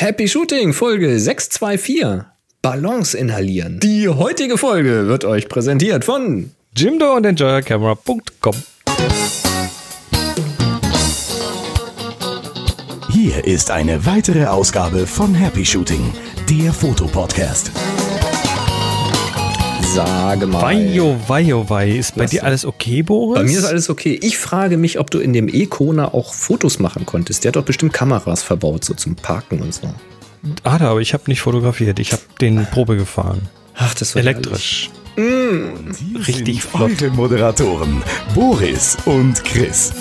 Happy Shooting Folge 624. Balance inhalieren. Die heutige Folge wird euch präsentiert von Jimdo und EnjoyerCamera.com. Hier ist eine weitere Ausgabe von Happy Shooting, der Fotopodcast. Sage mal. Weio, weio, wei. Ist bei Was? dir alles okay, Boris? Bei mir ist alles okay. Ich frage mich, ob du in dem E-Kona auch Fotos machen konntest. Der hat doch bestimmt Kameras verbaut, so zum Parken und so. Hat er, aber ich habe nicht fotografiert. Ich habe den Probe gefahren. Ach, das war Elektrisch. Hier Richtig sind flott. Eure Moderatoren Boris und Chris.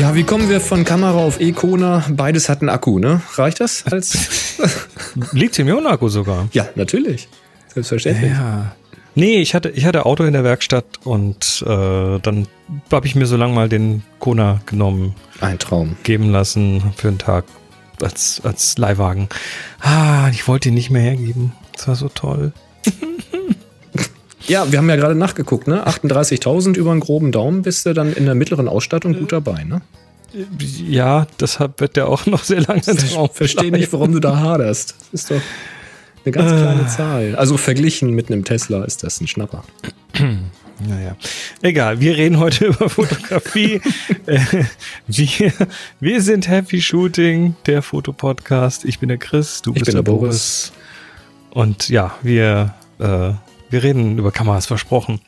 Ja, wie kommen wir von Kamera auf E-Kona? Beides hat einen Akku, ne? Reicht das? Als Lithium-Ionen-Akku sogar. ja, natürlich. Selbstverständlich. Ja. Nee, ich hatte, ich hatte Auto in der Werkstatt und äh, dann habe ich mir so lang mal den Kona genommen, Ein Traum. geben lassen für einen Tag als, als Leihwagen. Ah, ich wollte ihn nicht mehr hergeben. Das war so toll. Ja, wir haben ja gerade nachgeguckt, ne? 38.000 über einen groben Daumen bist du dann in der mittleren Ausstattung gut dabei, ne? Ja, deshalb wird der auch noch sehr lange drauf. Ich verstehe nicht, warum du da haderst. Das ist doch eine ganz kleine Zahl. Also verglichen mit einem Tesla ist das ein Schnapper. Naja, egal. Wir reden heute über Fotografie. Äh, wir, wir sind Happy Shooting, der Fotopodcast. Ich bin der Chris, du Ich bist der der Boris. Und ja, wir, äh, wir reden über Kameras, versprochen.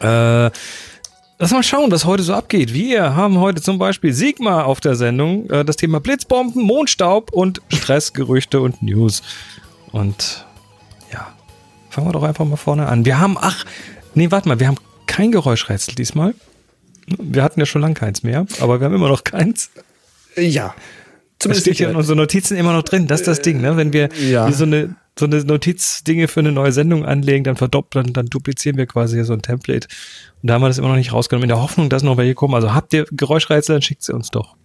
Äh, lass mal schauen, was heute so abgeht. Wir haben heute zum Beispiel Sigma auf der Sendung, äh, das Thema Blitzbomben, Mondstaub und Stressgerüchte und News. Und ja, fangen wir doch einfach mal vorne an. Wir haben, ach, nee, warte mal, wir haben kein Geräuschrätsel diesmal. Wir hatten ja schon lange keins mehr, aber wir haben immer noch keins. Ja. Das Zumindest steht ja in unseren Notizen immer noch drin. Das ist das Ding, ne? Wenn wir ja. so eine, so eine Notizdinge für eine neue Sendung anlegen, dann verdoppeln, dann duplizieren wir quasi hier so ein Template. Und da haben wir das immer noch nicht rausgenommen, in der Hoffnung, dass noch welche kommen. Also habt ihr Geräuschrätsel, dann schickt sie uns doch.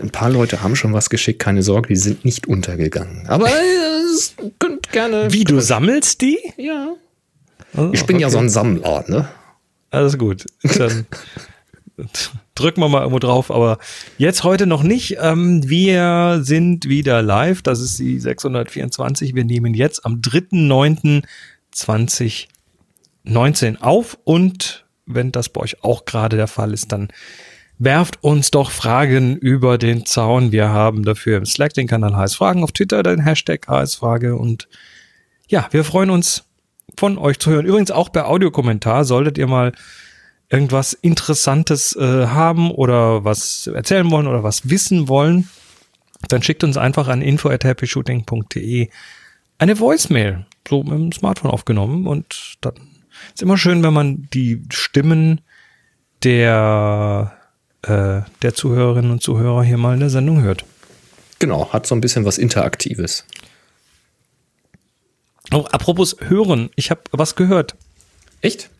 ein paar Leute haben schon was geschickt, keine Sorge, die sind nicht untergegangen. Aber äh, es könnt gerne. Wie, du sammelst die? Ja. Also, Ich bin ja okay. so ein Sammler, ne? Alles gut. Dann drücken wir mal irgendwo drauf, aber jetzt heute noch nicht. Ähm, wir sind wieder live. Das ist die 624. Wir nehmen jetzt am 3.9.2019 auf und wenn das bei euch auch gerade der Fall ist, dann werft uns doch Fragen über den Zaun. Wir haben dafür im Slack den Kanal heiß Fragen, auf Twitter den Hashtag heiß Frage und ja, wir freuen uns von euch zu hören. Übrigens auch per Audiokommentar solltet ihr mal irgendwas Interessantes äh, haben oder was erzählen wollen oder was wissen wollen, dann schickt uns einfach an info@happyshooting.de eine Voicemail, so mit dem Smartphone aufgenommen und dann ist immer schön, wenn man die Stimmen der äh, der Zuhörerinnen und Zuhörer hier mal in der Sendung hört. Genau, hat so ein bisschen was Interaktives. Oh, apropos hören, ich habe was gehört. Echt?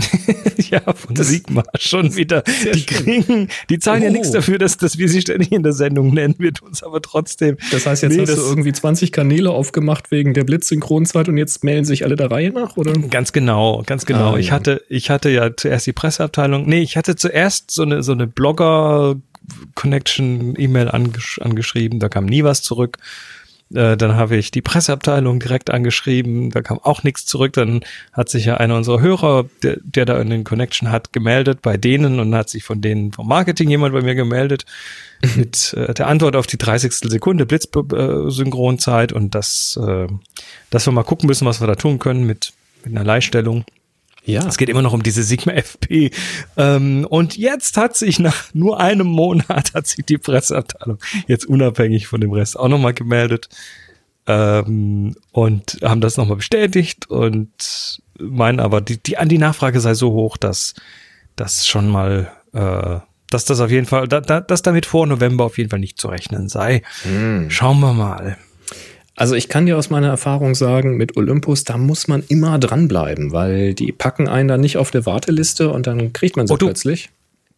ja, von Sigma schon wieder. Die schön. kriegen, die zahlen ja Oh. nichts dafür, dass, dass wir sie ständig in der Sendung nennen. Wir tun es aber trotzdem. Das heißt, jetzt Nee, hast das- du irgendwie 20 Kanäle aufgemacht wegen der Blitzsynchronzeit und jetzt melden sich alle der Reihe nach, oder? Ganz genau, ganz genau. Ah, ich ja. hatte, ich hatte ja zuerst die Presseabteilung. Nee, ich hatte zuerst so eine, so eine Blogger Connection E-Mail angesch angeschrieben. Da kam nie was zurück. Äh, dann habe ich die Presseabteilung direkt angeschrieben, da kam auch nichts zurück. Dann hat sich ja einer unserer Hörer, der, der da einen Connection hat, gemeldet bei denen und hat sich von denen vom Marketing jemand bei mir gemeldet mit äh, der Antwort auf die 30. Sekunde Blitzsynchronzeit und das, äh, dass wir mal gucken müssen, was wir da tun können mit, mit einer Leihstellung. Ja. Es geht immer noch um diese Sigma FP. Ähm, und jetzt hat sich nach nur einem Monat hat sich die Presseabteilung jetzt unabhängig von dem Rest auch nochmal gemeldet ähm, und haben das nochmal bestätigt und meinen aber, die, die, die Nachfrage sei so hoch, dass das schon mal, äh, dass das auf jeden Fall, da, da, dass damit vor November auf jeden Fall nicht zu rechnen sei. Schauen wir mal. Also ich kann dir aus meiner Erfahrung sagen, mit Olympus, da muss man immer dranbleiben, weil die packen einen dann nicht auf der Warteliste und dann kriegt man sie Oh, plötzlich.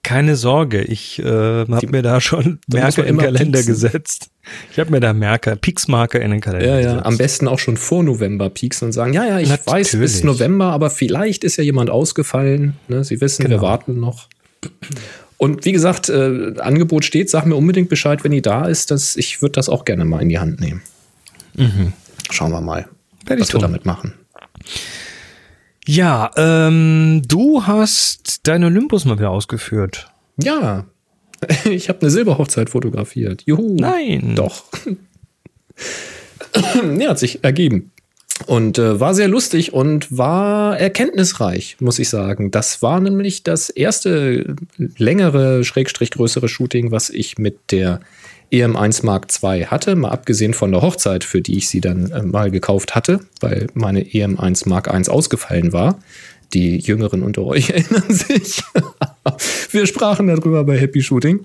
Keine Sorge, ich äh, habe mir da schon Merker im Kalender pieksen. gesetzt. Ich habe mir da Merker, Pieksmarker in den Kalender Ja, ja, gesetzt. am besten auch schon vor November pieksen und sagen, ja, ja, ich weiß bis Natürlich. November, aber vielleicht ist ja jemand ausgefallen. Ne? Sie wissen, wir Genau. warten noch. Und wie gesagt, äh, Angebot steht, sag mir unbedingt Bescheid, wenn die da ist. Dass ich würde das auch gerne mal in die Hand nehmen. Mhm. Schauen wir mal, Werde was wir damit machen. Ja, ähm, du hast deinen Olympus mal wieder ausgeführt. Ja, ich habe eine Silberhochzeit fotografiert. Juhu. Nein. Doch. ja, hat sich ergeben. Und äh, war sehr lustig und war erkenntnisreich, muss ich sagen. Das war nämlich das erste längere, schrägstrich größere Shooting, was ich mit der EM1 Mark II hatte, mal abgesehen von der Hochzeit, für die ich sie dann äh, mal gekauft hatte, weil meine EM1 Mark I ausgefallen war. Die Jüngeren unter euch erinnern sich. Wir sprachen darüber bei Happy Shooting.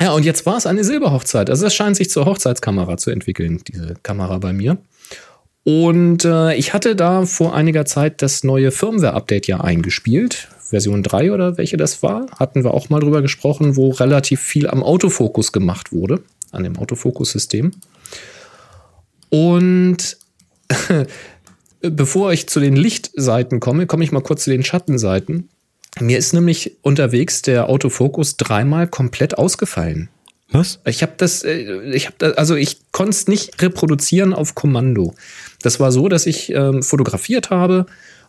Ja, und jetzt war es eine Silberhochzeit. Also es scheint sich zur Hochzeitskamera zu entwickeln, diese Kamera bei mir. Und äh, ich hatte da vor einiger Zeit das neue Firmware-Update ja eingespielt. Version 3 oder welche das war, hatten wir auch mal drüber gesprochen, wo relativ viel am Autofokus gemacht wurde, an dem Autofokus-System. Und bevor ich zu den Lichtseiten komme, komme ich mal kurz zu den Schattenseiten. Mir ist nämlich unterwegs der Autofokus dreimal komplett ausgefallen. Was? Ich habe das, äh, ich habe also ich konnte es nicht reproduzieren auf Kommando. Das war so, dass ich ähm, fotografiert habe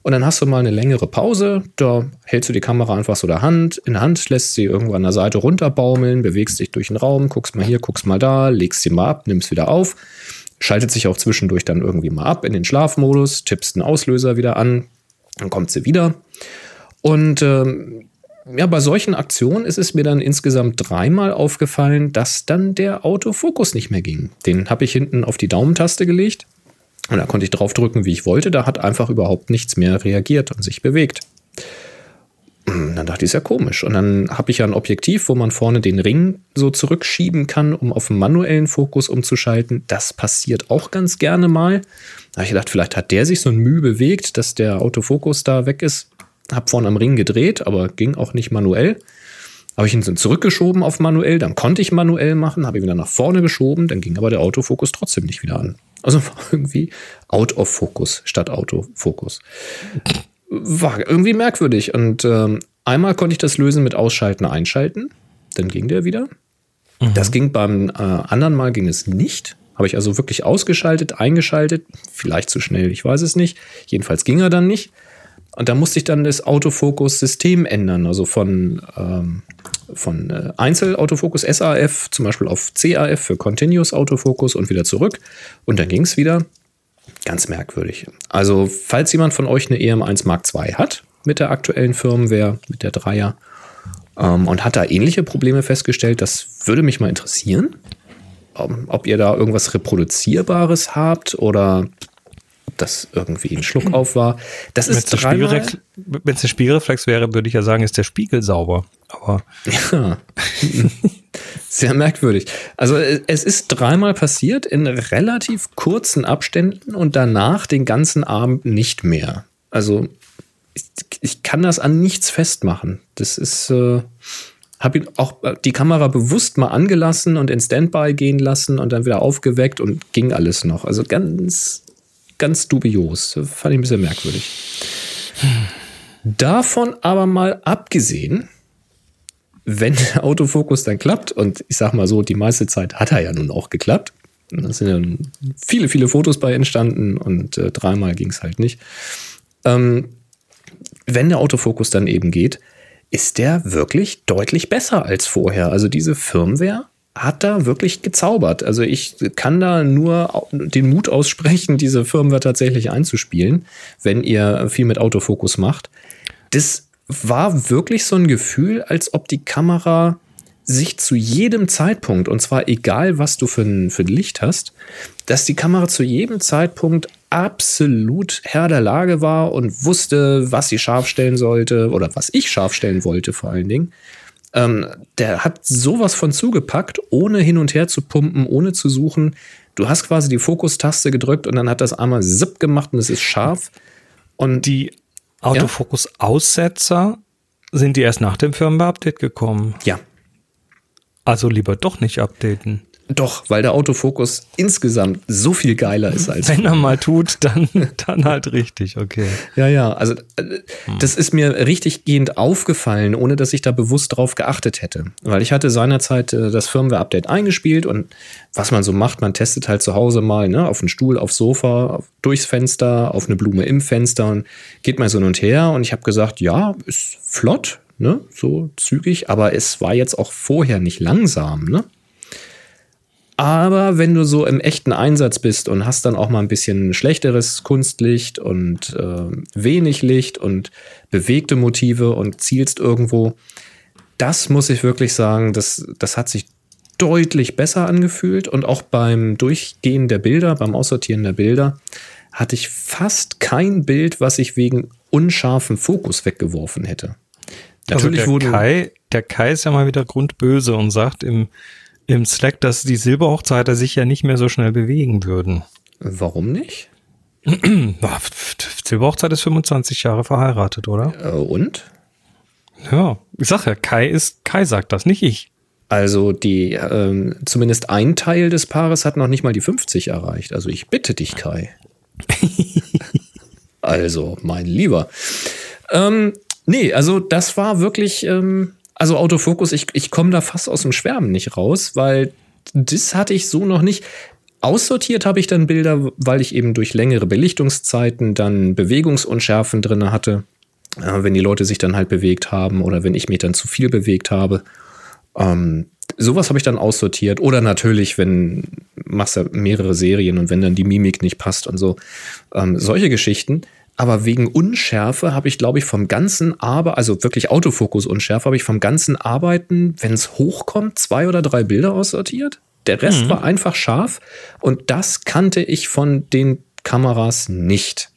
und dann hast du mal eine längere Pause. Da hältst du die Kamera einfach so der Hand, in der Hand, lässt sie irgendwo an der Seite runterbaumeln, bewegst dich durch den Raum, guckst mal hier, guckst mal da, legst sie mal ab, nimmst wieder auf schaltet sich auch zwischendurch dann irgendwie mal ab in den Schlafmodus, tippst einen Auslöser wieder an, dann kommt sie wieder. Und ähm, ja, bei solchen Aktionen ist es mir dann insgesamt dreimal aufgefallen, dass dann der Autofokus nicht mehr ging. Den habe ich hinten auf die Daumentaste gelegt und da konnte ich drauf drücken, wie ich wollte. Da hat einfach überhaupt nichts mehr reagiert und sich bewegt. Hm, dann dachte ich, ist ja komisch. Und dann habe ich ja ein Objektiv, wo man vorne den Ring so zurückschieben kann, um auf den manuellen Fokus umzuschalten. Das passiert auch ganz gerne mal. Da habe ich gedacht, vielleicht hat der sich so ein Mühe bewegt, dass der Autofokus da weg ist. Hab vorne am Ring gedreht, aber ging auch nicht manuell. Habe ich ihn zurückgeschoben auf manuell, dann konnte ich manuell machen, habe ihn wieder nach vorne geschoben, dann ging aber der Autofokus trotzdem nicht wieder an. Also war irgendwie out of focus statt Autofokus war irgendwie merkwürdig. Und ähm, einmal konnte ich das lösen mit Ausschalten, Einschalten. Dann ging der wieder. Mhm. Das ging beim äh, anderen Mal ging es nicht. Habe ich also wirklich ausgeschaltet, eingeschaltet. Vielleicht zu schnell, ich weiß es nicht. Jedenfalls ging er dann nicht. Und da musste ich dann das Autofokus-System ändern. Also von, ähm, von äh, Einzelautofokus SAF zum Beispiel auf CAF für Continuous Autofokus und wieder zurück. Und dann ging es wieder. Ganz merkwürdig. Also, falls jemand von euch eine EM1 Mark II hat mit der aktuellen Firmware, mit der Dreier, ähm, und hat da ähnliche Probleme festgestellt, das würde mich mal interessieren. Ähm, ob ihr da irgendwas Reproduzierbares habt oder das irgendwie ein Schluck auf war. Das ist Wenn es der Spiegelreflex wäre, würde ich ja sagen, ist der Spiegel sauber. Aber. Ja. Sehr merkwürdig. Also es ist dreimal passiert in relativ kurzen Abständen und danach den ganzen Abend nicht mehr. Also ich, ich kann das an nichts festmachen. Das ist, äh, habe auch die Kamera bewusst mal angelassen und in Standby gehen lassen und dann wieder aufgeweckt und ging alles noch. Also ganz, ganz dubios. Fand ich ein bisschen merkwürdig. Davon aber mal abgesehen, wenn der Autofokus dann klappt, und ich sag mal so, die meiste Zeit hat er ja nun auch geklappt. Da sind ja viele, viele Fotos bei entstanden und äh, dreimal ging es halt nicht. Ähm, wenn der Autofokus dann eben geht, ist der wirklich deutlich besser als vorher. Also diese Firmware hat da wirklich gezaubert. Also ich kann da nur den Mut aussprechen, diese Firmware tatsächlich einzuspielen, wenn ihr viel mit Autofokus macht. Das war wirklich so ein Gefühl, als ob die Kamera sich zu jedem Zeitpunkt, und zwar egal, was du für ein, für ein Licht hast, dass die Kamera zu jedem Zeitpunkt absolut Herr der Lage war und wusste, was sie scharf stellen sollte oder was ich scharf stellen wollte vor allen Dingen. Ähm, der hat sowas von zugepackt, ohne hin und her zu pumpen, ohne zu suchen. Du hast quasi die Fokustaste gedrückt und dann hat das einmal zip gemacht und es ist scharf. Und die Autofokus-Aussetzer sind die erst nach dem Firmware-Update gekommen. Ja. Also lieber doch nicht updaten. Doch, weil der Autofokus insgesamt so viel geiler ist als. Wenn er mal tut, dann, dann halt richtig, okay. Ja, ja, also äh, das ist mir richtig gehend aufgefallen, ohne dass ich da bewusst drauf geachtet hätte. Weil ich hatte seinerzeit äh, das Firmware-Update eingespielt und was man so macht, man testet halt zu Hause mal, ne, auf den Stuhl, aufs Sofa, durchs Fenster, auf eine Blume im Fenster und geht mal so hin und her. Und ich habe gesagt, ja, ist flott, ne, so zügig, aber es war jetzt auch vorher nicht langsam, ne? Aber wenn du so im echten Einsatz bist und hast dann auch mal ein bisschen schlechteres Kunstlicht und äh, wenig Licht und bewegte Motive und zielst irgendwo, das muss ich wirklich sagen, das, das hat sich deutlich besser angefühlt und auch beim Durchgehen der Bilder, beim Aussortieren der Bilder, hatte ich fast kein Bild, was ich wegen unscharfen Fokus weggeworfen hätte. Natürlich also der Kai, der Kai ist ja mal wieder grundböse und sagt im im Slack, dass die Silberhochzeiter sich ja nicht mehr so schnell bewegen würden. Warum nicht? Silberhochzeit ist 25 Jahre verheiratet, oder? Äh, und? Ja, ich sag ja, Kai ist, Kai sagt das, nicht ich. Also die, ähm, zumindest ein Teil des Paares hat noch nicht mal die 50 erreicht. Also ich bitte dich, Kai. also, mein Lieber. Ähm, nee, also das war wirklich, ähm, also Autofokus, ich, ich komme da fast aus dem Schwärmen nicht raus, weil das hatte ich so noch nicht. Aussortiert habe ich dann Bilder, weil ich eben durch längere Belichtungszeiten dann Bewegungsunschärfen drin hatte, äh, wenn die Leute sich dann halt bewegt haben oder wenn ich mich dann zu viel bewegt habe. Ähm, sowas habe ich dann aussortiert. Oder natürlich, wenn machst du mehrere Serien und wenn dann die Mimik nicht passt und so. Ähm, solche Geschichten. Aber wegen Unschärfe habe ich, glaube ich, vom ganzen Arbeiten, also wirklich Autofokus-Unschärfe, habe ich vom ganzen Arbeiten, wenn es hochkommt, zwei oder drei Bilder aussortiert. Der Rest mhm. war einfach scharf und das kannte ich von den Kameras nicht.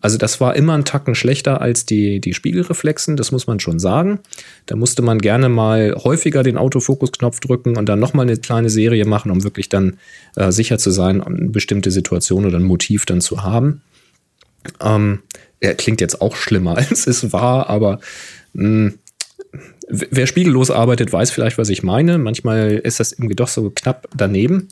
Also das war immer ein Tacken schlechter als die, die Spiegelreflexen, das muss man schon sagen. Da musste man gerne mal häufiger den Autofokus-Knopf drücken und dann nochmal eine kleine Serie machen, um wirklich dann äh, sicher zu sein, eine bestimmte Situation oder ein Motiv dann zu haben. Ähm, er klingt jetzt auch schlimmer, als es war, aber mh, hm, wer spiegellos arbeitet, weiß vielleicht, was ich meine. Manchmal ist das irgendwie doch so knapp daneben.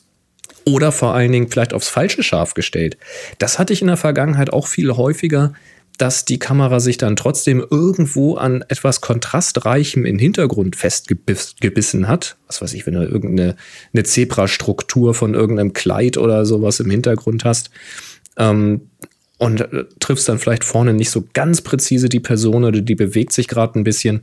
Oder vor allen Dingen vielleicht aufs falsche Scharf gestellt. Das hatte ich in der Vergangenheit auch viel häufiger, dass die Kamera sich dann trotzdem irgendwo an etwas kontrastreichem im Hintergrund festgebissen hat. Was weiß ich, wenn du irgendeine eine Zebrastruktur von irgendeinem Kleid oder sowas im Hintergrund hast. Ähm, und äh, triffst dann vielleicht vorne nicht so ganz präzise die Person oder die bewegt sich gerade ein bisschen.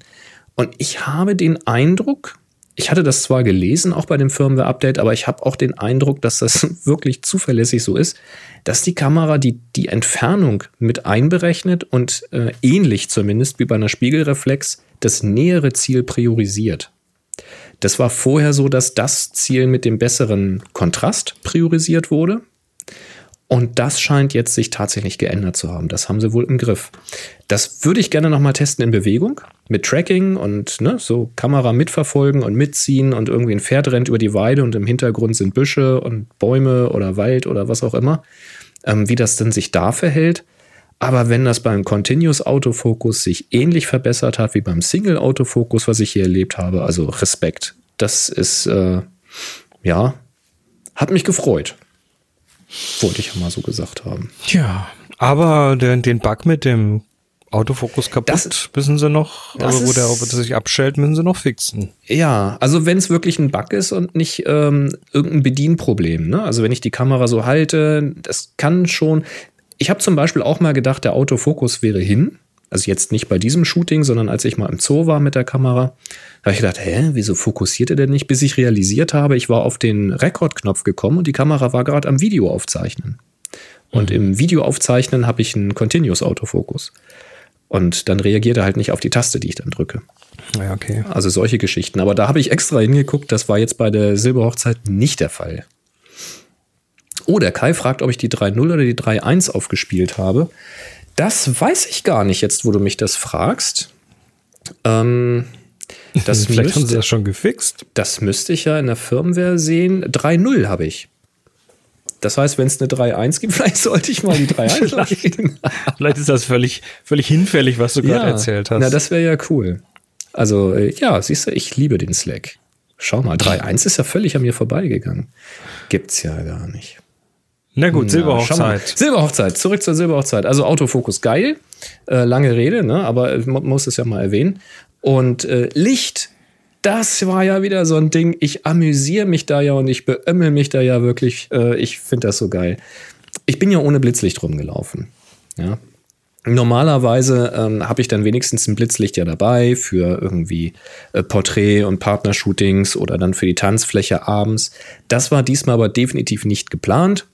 Und ich habe den Eindruck, ich hatte das zwar gelesen, auch bei dem Firmware-Update, aber ich habe auch den Eindruck, dass das wirklich zuverlässig so ist, dass die Kamera die, die Entfernung mit einberechnet und äh, ähnlich zumindest wie bei einer Spiegelreflex das nähere Ziel priorisiert. Das war vorher so, dass das Ziel mit dem besseren Kontrast priorisiert wurde. Und das scheint jetzt sich tatsächlich geändert zu haben. Das haben sie wohl im Griff. Das würde ich gerne nochmal testen in Bewegung. Mit Tracking und ne, so Kamera mitverfolgen und mitziehen und irgendwie ein Pferd rennt über die Weide und im Hintergrund sind Büsche und Bäume oder Wald oder was auch immer. Ähm, wie das denn sich da verhält. Aber wenn das beim Continuous Autofokus sich ähnlich verbessert hat wie beim Single Autofokus, was ich hier erlebt habe, also Respekt. Das ist, äh, ja, hat mich gefreut. Wollte ich ja mal so gesagt haben. Ja, aber den, den Bug mit dem Autofokus kaputt das, müssen sie noch, also wo der sich abstellt, müssen sie noch fixen. Ja, also wenn es wirklich ein Bug ist und nicht ähm, irgendein Bedienproblem. Ne? Also wenn ich die Kamera so halte, das kann schon. Ich habe zum Beispiel auch mal gedacht, der Autofokus wäre hin. Also jetzt nicht bei diesem Shooting, sondern als ich mal im Zoo war mit der Kamera, da habe ich gedacht, hä, wieso fokussiert er denn nicht? Bis ich realisiert habe, ich war auf den Rekordknopf gekommen und die Kamera war gerade am Video aufzeichnen. Und mhm. im Video aufzeichnen habe ich einen Continuous Autofokus. Und dann reagiert er halt nicht auf die Taste, die ich dann drücke. Ja, okay. Also solche Geschichten. Aber da habe ich extra hingeguckt, das war jetzt bei der Silberhochzeit nicht der Fall. Oh, der Kai fragt, ob ich die 3.0 oder die 3.1 aufgespielt habe. Das weiß ich gar nicht, jetzt wo du mich das fragst. Ähm, das Vielleicht müsste, haben sie das schon gefixt. Das müsste ich ja in der Firmware sehen. 3.0 habe ich. Das heißt, wenn es eine 3.1 gibt, vielleicht sollte ich mal die 3.1 vielleicht, vielleicht ist das völlig, völlig hinfällig, was du gerade ja, erzählt hast. Na, das wäre ja cool. Also, äh, ja, siehst du, ich liebe den Slack. Schau mal, 3-1 ist ja völlig an mir vorbeigegangen. Gibt's ja gar nicht. Na gut, Silberhochzeit. Silberhochzeit, zurück zur Silberhochzeit. Also Autofokus geil, äh, lange Rede, ne? aber man muss es ja mal erwähnen. Und äh, Licht, das war ja wieder so ein Ding. Ich amüsiere mich da ja und ich beömmel mich da ja wirklich. Äh, ich finde das so geil. Ich bin ja ohne Blitzlicht rumgelaufen. Ja. Normalerweise ähm, habe ich dann wenigstens ein Blitzlicht ja dabei für irgendwie äh, Porträt- und Partnershootings oder dann für die Tanzfläche abends. Das war diesmal aber definitiv nicht geplant.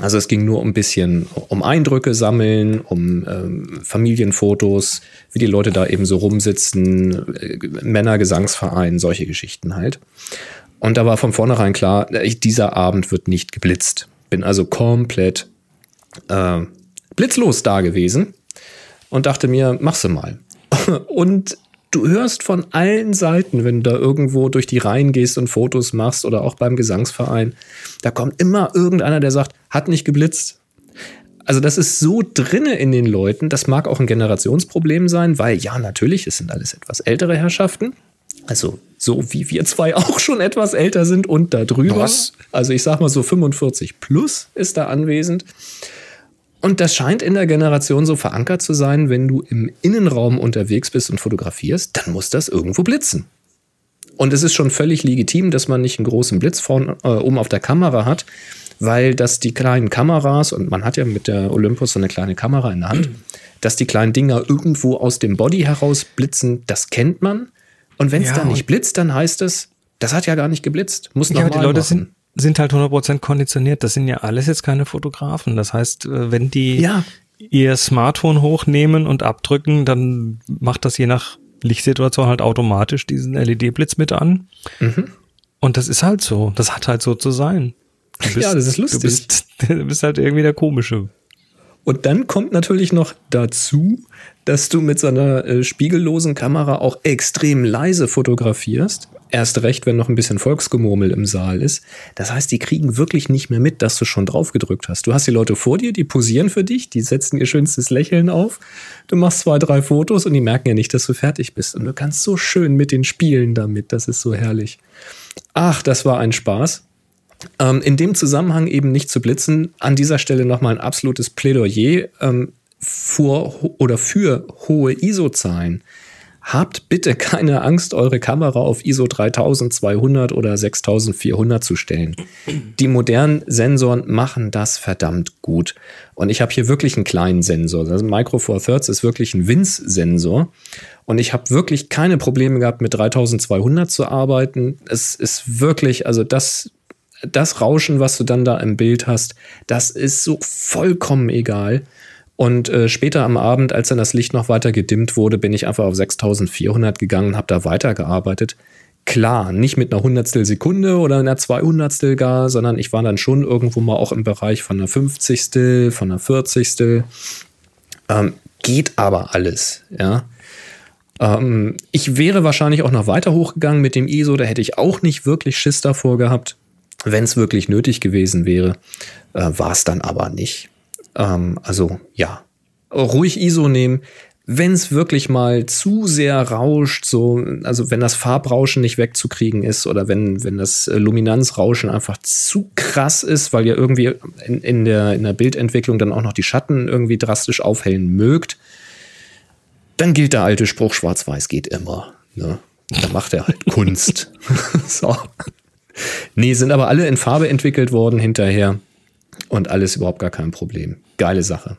Also es ging nur um ein bisschen um Eindrücke sammeln, um ähm, Familienfotos, wie die Leute da eben so rumsitzen, äh, Männergesangsverein, solche Geschichten halt. Und da war von vornherein klar, ich, dieser Abend wird nicht geblitzt. Bin also komplett äh, blitzlos da gewesen und dachte mir, mach's mal. Und du hörst von allen Seiten, wenn du da irgendwo durch die Reihen gehst und Fotos machst oder auch beim Gesangsverein, da kommt immer irgendeiner, der sagt, hat nicht geblitzt. Also das ist so drinne in den Leuten, das mag auch ein Generationsproblem sein, weil ja, natürlich, es sind alles etwas ältere Herrschaften. Also so wie wir zwei auch schon etwas älter sind und da drüber. Was? Also ich sag mal so 45 plus ist da anwesend. Und das scheint in der Generation so verankert zu sein, wenn du im Innenraum unterwegs bist und fotografierst, dann muss das irgendwo blitzen. Und es ist schon völlig legitim, dass man nicht einen großen Blitz vorn, äh, oben auf der Kamera hat, weil das die kleinen Kameras, und man hat ja mit der Olympus so eine kleine Kamera in der Hand, dass die kleinen Dinger irgendwo aus dem Body heraus blitzen, das kennt man. Und wenn es ja, dann nicht blitzt, dann heißt es, das hat ja gar nicht geblitzt. Muss ja, die Leute machen. sind sind halt 100% konditioniert. Das sind ja alles jetzt keine Fotografen. Das heißt, äh, wenn die ja. ihr Smartphone hochnehmen und abdrücken, dann macht das je nach Lichtsituation halt automatisch diesen LED-Blitz mit an. Mhm. Und das ist halt so. Das hat halt so zu sein. Bist, ja, das ist lustig. Du bist, du bist halt irgendwie der Komische. Und dann kommt natürlich noch dazu, dass du mit so einer äh, spiegellosen Kamera auch extrem leise fotografierst. Erst recht, wenn noch ein bisschen Volksgemurmel im Saal ist. Das heißt, die kriegen wirklich nicht mehr mit, dass du schon drauf gedrückt hast. Du hast die Leute vor dir, die posieren für dich, die setzen ihr schönstes Lächeln auf. Du machst zwei, drei Fotos und die merken ja nicht, dass du fertig bist. Und du kannst so schön mit den Spielen damit. Das ist so herrlich. Ach, das war ein Spaß. Ähm, in dem Zusammenhang eben nicht zu blitzen. An dieser Stelle nochmal ein absolutes Plädoyer ähm, vor oder für hohe ISO-Zahlen. Habt bitte keine Angst, eure Kamera auf ISO 3200 oder 6400 zu stellen. Die modernen Sensoren machen das verdammt gut. Und ich habe hier wirklich einen kleinen Sensor. Also Micro Four Thirds ist wirklich ein WINS-Sensor. Und ich habe wirklich keine Probleme gehabt, mit 3200 zu arbeiten. Es ist wirklich, also das, das Rauschen, was du dann da im Bild hast, das ist so vollkommen egal. Und äh, später am Abend, als dann das Licht noch weiter gedimmt wurde, bin ich einfach auf 6400 gegangen und habe da weitergearbeitet. Klar, nicht mit einer Hundertstel Sekunde oder einer Zweihundertstel gar, sondern ich war dann schon irgendwo mal auch im Bereich von einer Fünfzigstel, von einer Vierzigstel. Ähm, geht aber alles, ja. Ähm, ich wäre wahrscheinlich auch noch weiter hochgegangen mit dem ISO, da hätte ich auch nicht wirklich Schiss davor gehabt. Wenn es wirklich nötig gewesen wäre, äh, war es dann aber nicht. Ähm, also ja, ruhig ISO nehmen. Wenn es wirklich mal zu sehr rauscht, so, also wenn das Farbrauschen nicht wegzukriegen ist oder wenn, wenn das Luminanzrauschen einfach zu krass ist, weil ihr irgendwie in, in, der, in der Bildentwicklung dann auch noch die Schatten irgendwie drastisch aufhellen mögt, dann gilt der alte Spruch, schwarz-weiß geht immer. Ne? Da macht er halt Kunst. so. Nee, sind aber alle in Farbe entwickelt worden hinterher und alles überhaupt gar kein Problem. Geile Sache.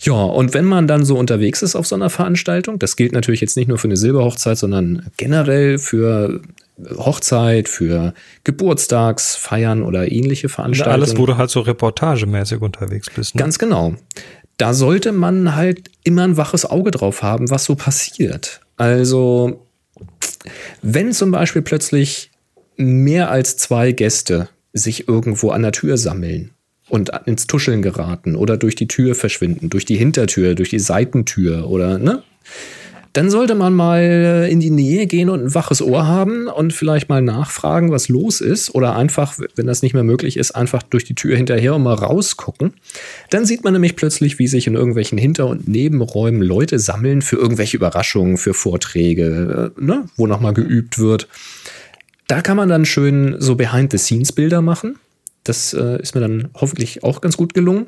Ja, und wenn man dann so unterwegs ist auf so einer Veranstaltung, das gilt natürlich jetzt nicht nur für eine Silberhochzeit, sondern generell für Hochzeit, für Geburtstagsfeiern oder ähnliche Veranstaltungen. Alles, wo du halt so reportagemäßig unterwegs bist. Ne? Ganz genau. Da sollte man halt immer ein waches Auge drauf haben, was so passiert. Also, wenn zum Beispiel plötzlich mehr als zwei Gäste sich irgendwo an der Tür sammeln und ins Tuscheln geraten oder durch die Tür verschwinden, durch die Hintertür, durch die Seitentür oder ne? Dann sollte man mal in die Nähe gehen und ein waches Ohr haben und vielleicht mal nachfragen, was los ist. Oder einfach, wenn das nicht mehr möglich ist, einfach durch die Tür hinterher und mal rausgucken. Dann sieht man nämlich plötzlich, wie sich in irgendwelchen Hinter- und Nebenräumen Leute sammeln für irgendwelche Überraschungen, für Vorträge, äh, ne, wo nochmal geübt wird Da kann man dann schön so Behind-the-Scenes-Bilder machen. Das äh, ist mir dann hoffentlich auch ganz gut gelungen.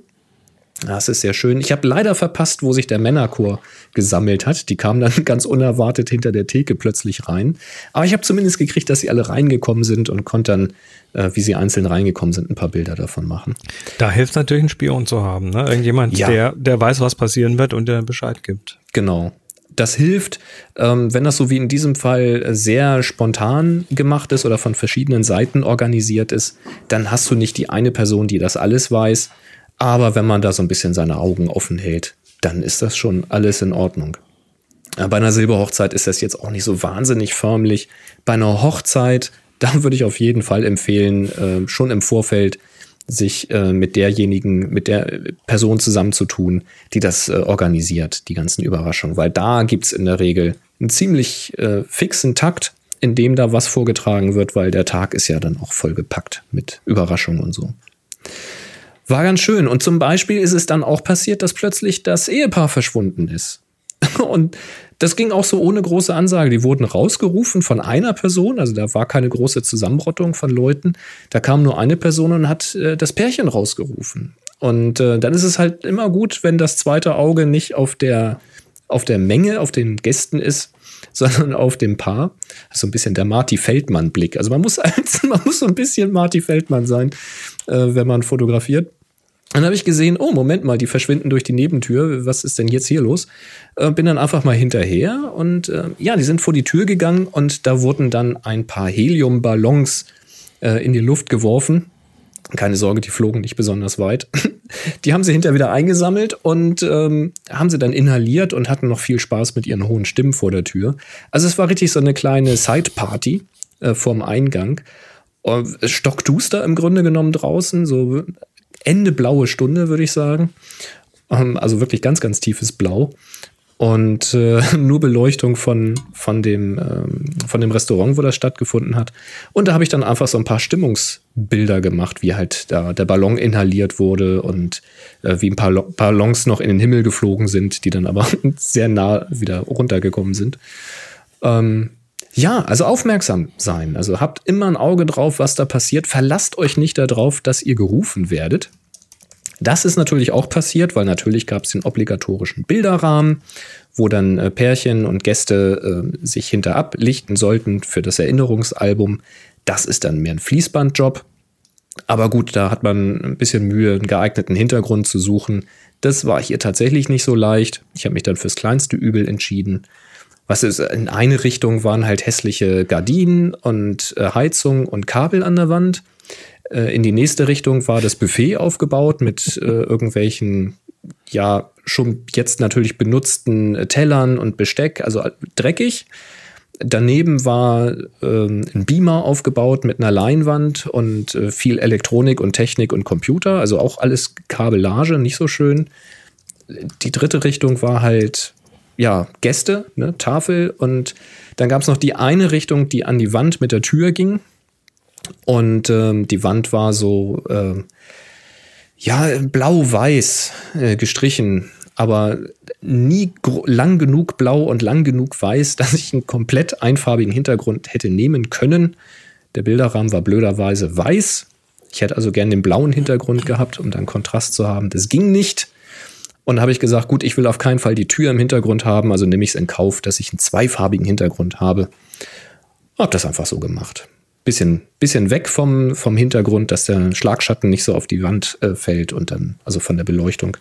Das ist sehr schön. Ich habe leider verpasst, wo sich der Männerchor gesammelt hat. Die kamen dann ganz unerwartet hinter der Theke plötzlich rein. Aber ich habe zumindest gekriegt, dass sie alle reingekommen sind und konnte dann, äh, wie sie einzeln reingekommen sind, ein paar Bilder davon machen. Da hilft natürlich, einen Spion zu haben. Ne? Irgendjemand, ja. der, der weiß, was passieren wird und der Bescheid gibt. Genau. Das hilft, ähm, wenn das so wie in diesem Fall sehr spontan gemacht ist oder von verschiedenen Seiten organisiert ist, dann hast du nicht die eine Person, die das alles weiß, aber wenn man da so ein bisschen seine Augen offen hält, dann ist das schon alles in Ordnung. Bei einer Silberhochzeit ist das jetzt auch nicht so wahnsinnig förmlich. Bei einer Hochzeit, da würde ich auf jeden Fall empfehlen, äh, schon im Vorfeld sich äh, mit derjenigen, mit der Person zusammenzutun, die das äh, organisiert, die ganzen Überraschungen. Weil da gibt es in der Regel einen ziemlich äh, fixen Takt, in dem da was vorgetragen wird, weil der Tag ist ja dann auch vollgepackt mit Überraschungen und so. War ganz schön. Und zum Beispiel ist es dann auch passiert, dass plötzlich das Ehepaar verschwunden ist. Und das ging auch so ohne große Ansage. Die wurden rausgerufen von einer Person, also da war keine große Zusammenrottung von Leuten. Da kam nur eine Person und hat äh, das Pärchen rausgerufen. Und äh, dann ist es halt immer gut, wenn das zweite Auge nicht auf der, auf der Menge, auf den Gästen ist, sondern auf dem Paar. So ein bisschen der Marty Feldmann-Blick. Also man muss, man muss so ein bisschen Marty Feldmann sein, äh, wenn man fotografiert. Dann habe ich gesehen, oh, Moment mal, die verschwinden durch die Nebentür. Was ist denn jetzt hier los? Äh, bin dann einfach mal hinterher und äh, ja, die sind vor die Tür gegangen und da wurden dann ein paar Heliumballons äh, in die Luft geworfen. Keine Sorge, die flogen nicht besonders weit. Die haben sie hinterher wieder eingesammelt und ähm, haben sie dann inhaliert und hatten noch viel Spaß mit ihren hohen Stimmen vor der Tür. Also es war richtig so eine kleine Side-Party äh, vorm Eingang. Stockduster im Grunde genommen draußen, so Ende blaue Stunde, würde ich sagen. Ähm, also wirklich ganz, ganz tiefes Blau. Und äh, nur Beleuchtung von, von, dem, ähm, von dem Restaurant, wo das stattgefunden hat. Und da habe ich dann einfach so ein paar Stimmungsbilder gemacht, wie halt da der Ballon inhaliert wurde und äh, wie ein paar Ballons noch in den Himmel geflogen sind, die dann aber sehr nah wieder runtergekommen sind. Ähm, ja, also aufmerksam sein. Also habt immer ein Auge drauf, was da passiert. Verlasst euch nicht darauf, dass ihr gerufen werdet. Das ist natürlich auch passiert, weil natürlich gab es den obligatorischen Bilderrahmen, wo dann äh, Pärchen und Gäste äh, sich hinterab lichten sollten für das Erinnerungsalbum. Das ist dann mehr ein Fließbandjob. Aber gut, da hat man ein bisschen Mühe, einen geeigneten Hintergrund zu suchen. Das war hier tatsächlich nicht so leicht. Ich habe mich dann fürs kleinste Übel entschieden was ist, in eine Richtung waren halt hässliche Gardinen und äh, Heizung und Kabel an der Wand. Äh, in die nächste Richtung war das Buffet aufgebaut mit äh, irgendwelchen, ja, schon jetzt natürlich benutzten äh, Tellern und Besteck, also dreckig. Daneben war ähm, ein Beamer aufgebaut mit einer Leinwand und äh, viel Elektronik und Technik und Computer, also auch alles Kabellage, nicht so schön. Die dritte Richtung war halt ja, Gäste, ne, Tafel und dann gab es noch die eine Richtung, die an die Wand mit der Tür ging. Und ähm, die Wand war so, äh, ja, blau-weiß äh, gestrichen, aber nie lang genug blau und lang genug weiß, dass ich einen komplett einfarbigen Hintergrund hätte nehmen können. Der Bilderrahmen war blöderweise weiß. Ich hätte also gern den blauen Hintergrund gehabt, um dann Kontrast zu haben. Das ging nicht. Und habe ich gesagt, gut, ich will auf keinen Fall die Tür im Hintergrund haben, also nehme ich es in Kauf, dass ich einen zweifarbigen Hintergrund habe. Habe das einfach so gemacht. Bisschen, bisschen weg vom, vom Hintergrund, dass der Schlagschatten nicht so auf die Wand äh, fällt und dann, also von der Beleuchtung.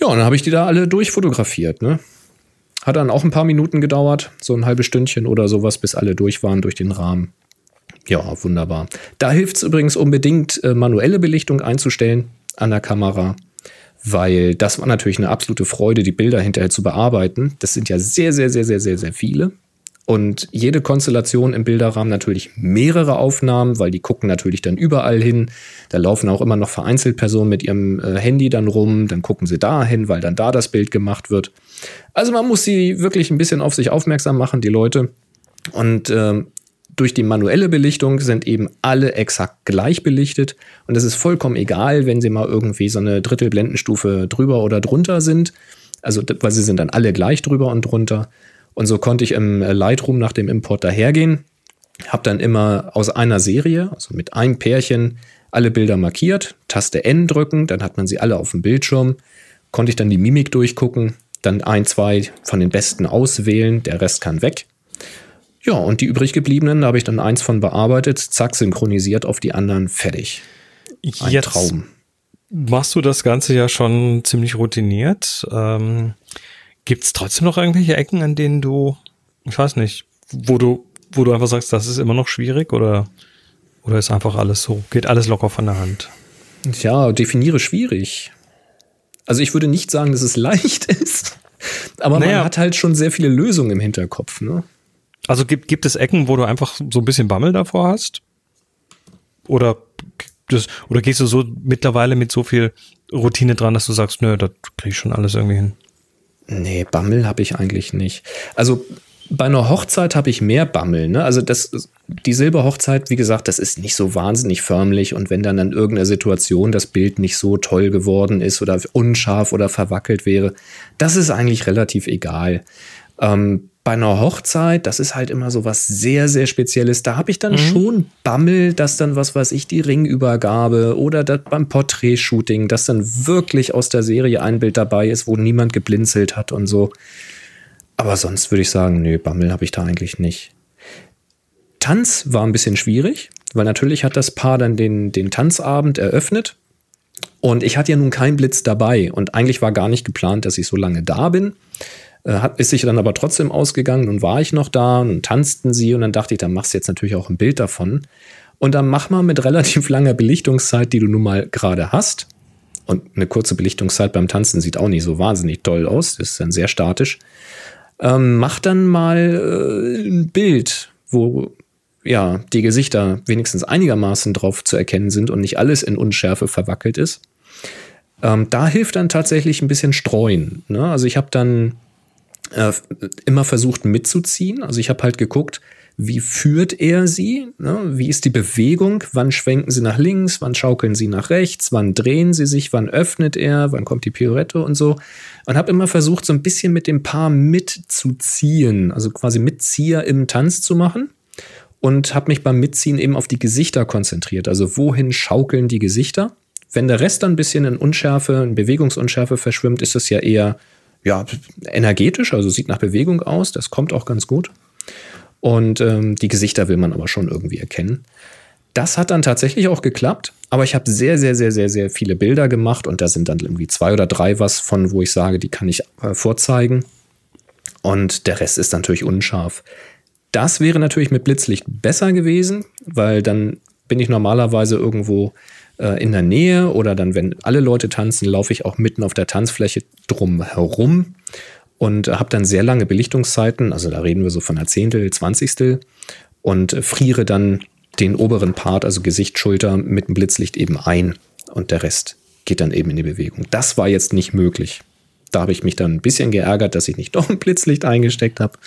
Ja, und dann habe ich die da alle durchfotografiert. Ne? Hat dann auch ein paar Minuten gedauert, so ein halbes Stündchen oder sowas, bis alle durch waren durch den Rahmen. Ja, wunderbar. Da hilft es übrigens unbedingt, äh, manuelle Belichtung einzustellen an der Kamera weil das war natürlich eine absolute Freude, die Bilder hinterher zu bearbeiten. Das sind ja sehr, sehr, sehr, sehr, sehr, sehr viele. Und jede Konstellation im Bilderrahmen natürlich mehrere Aufnahmen, weil die gucken natürlich dann überall hin. Da laufen auch immer noch vereinzelt Personen mit ihrem äh, Handy dann rum, dann gucken sie da hin, weil dann da das Bild gemacht wird. Also man muss sie wirklich ein bisschen auf sich aufmerksam machen, die Leute. Und äh, durch die manuelle Belichtung sind eben alle exakt gleich belichtet und es ist vollkommen egal, wenn sie mal irgendwie so eine Drittelblendenstufe drüber oder drunter sind. Also, weil sie sind dann alle gleich drüber und drunter. Und so konnte ich im Lightroom nach dem Import dahergehen Habe dann immer aus einer Serie, also mit einem Pärchen, alle Bilder markiert, Taste N drücken, dann hat man sie alle auf dem Bildschirm, konnte ich dann die Mimik durchgucken, dann ein, zwei von den besten auswählen, der Rest kann weg. Ja, und die übrig gebliebenen, da habe ich dann eins von bearbeitet, zack, synchronisiert auf die anderen, fertig. Ein Jetzt Traum. Machst du das Ganze ja schon ziemlich routiniert. Ähm, Gibt es trotzdem noch irgendwelche Ecken, an denen du, ich weiß nicht, wo du, wo du einfach sagst, das ist immer noch schwierig oder, oder ist einfach alles so, geht alles locker von der Hand? Ja, definiere schwierig. Also ich würde nicht sagen, dass es leicht ist, aber naja. man hat halt schon sehr viele Lösungen im Hinterkopf. Ne? Also gibt, gibt es Ecken, wo du einfach so ein bisschen Bammel davor hast? Oder, das, oder gehst du so mittlerweile mit so viel Routine dran, dass du sagst, nö, das krieg ich schon alles irgendwie hin? Nee, Bammel habe ich eigentlich nicht. Also bei einer Hochzeit habe ich mehr Bammel. Ne? Also das, die Silberhochzeit, wie gesagt, das ist nicht so wahnsinnig förmlich. Und wenn dann in irgendeiner Situation das Bild nicht so toll geworden ist oder unscharf oder verwackelt wäre, das ist eigentlich relativ egal. Ähm, bei einer Hochzeit, das ist halt immer so was sehr, sehr Spezielles. Da habe ich dann mhm. schon Bammel, dass dann, was weiß ich, die Ringübergabe oder beim Porträtshooting, dass dann wirklich aus der Serie ein Bild dabei ist, wo niemand geblinzelt hat und so. Aber sonst würde ich sagen, nö, Bammel habe ich da eigentlich nicht. Tanz war ein bisschen schwierig, weil natürlich hat das Paar dann den, den Tanzabend eröffnet. Und ich hatte ja nun keinen Blitz dabei. Und eigentlich war gar nicht geplant, dass ich so lange da bin. Äh, hat, ist sich dann aber trotzdem ausgegangen und war ich noch da und tanzten sie und dann dachte ich, dann machst du jetzt natürlich auch ein Bild davon. Und dann mach mal mit relativ langer Belichtungszeit, die du nun mal gerade hast. Und eine kurze Belichtungszeit beim Tanzen sieht auch nicht so wahnsinnig toll aus, das ist dann sehr statisch. Ähm, mach dann mal äh, ein Bild, wo ja die Gesichter wenigstens einigermaßen drauf zu erkennen sind und nicht alles in Unschärfe verwackelt ist. Ähm, da hilft dann tatsächlich ein bisschen streuen. Ne? Also ich habe dann äh, immer versucht mitzuziehen. Also ich habe halt geguckt, wie führt er sie? Ne? Wie ist die Bewegung? Wann schwenken sie nach links? Wann schaukeln sie nach rechts? Wann drehen sie sich? Wann öffnet er? Wann kommt die Pirouette und so? Und habe immer versucht, so ein bisschen mit dem Paar mitzuziehen, also quasi Mitzieher im Tanz zu machen. Und habe mich beim Mitziehen eben auf die Gesichter konzentriert. Also wohin schaukeln die Gesichter? Wenn der Rest dann ein bisschen in Unschärfe, in Bewegungsunschärfe verschwimmt, ist es ja eher ja, energetisch, also sieht nach Bewegung aus, das kommt auch ganz gut. Und ähm, die Gesichter will man aber schon irgendwie erkennen. Das hat dann tatsächlich auch geklappt, aber ich habe sehr, sehr, sehr, sehr, sehr viele Bilder gemacht und da sind dann irgendwie zwei oder drei was von, wo ich sage, die kann ich äh, vorzeigen. Und der Rest ist natürlich unscharf. Das wäre natürlich mit Blitzlicht besser gewesen, weil dann bin ich normalerweise irgendwo äh, in der Nähe oder dann, wenn alle Leute tanzen, laufe ich auch mitten auf der Tanzfläche drum herum und habe dann sehr lange Belichtungszeiten, also da reden wir so von einer Zehntel, Zwanzigstel und friere dann den oberen Part, also Gesicht, Schulter, mit dem Blitzlicht eben ein und der Rest geht dann eben in die Bewegung. Das war jetzt nicht möglich. Da habe ich mich dann ein bisschen geärgert, dass ich nicht doch ein Blitzlicht eingesteckt habe,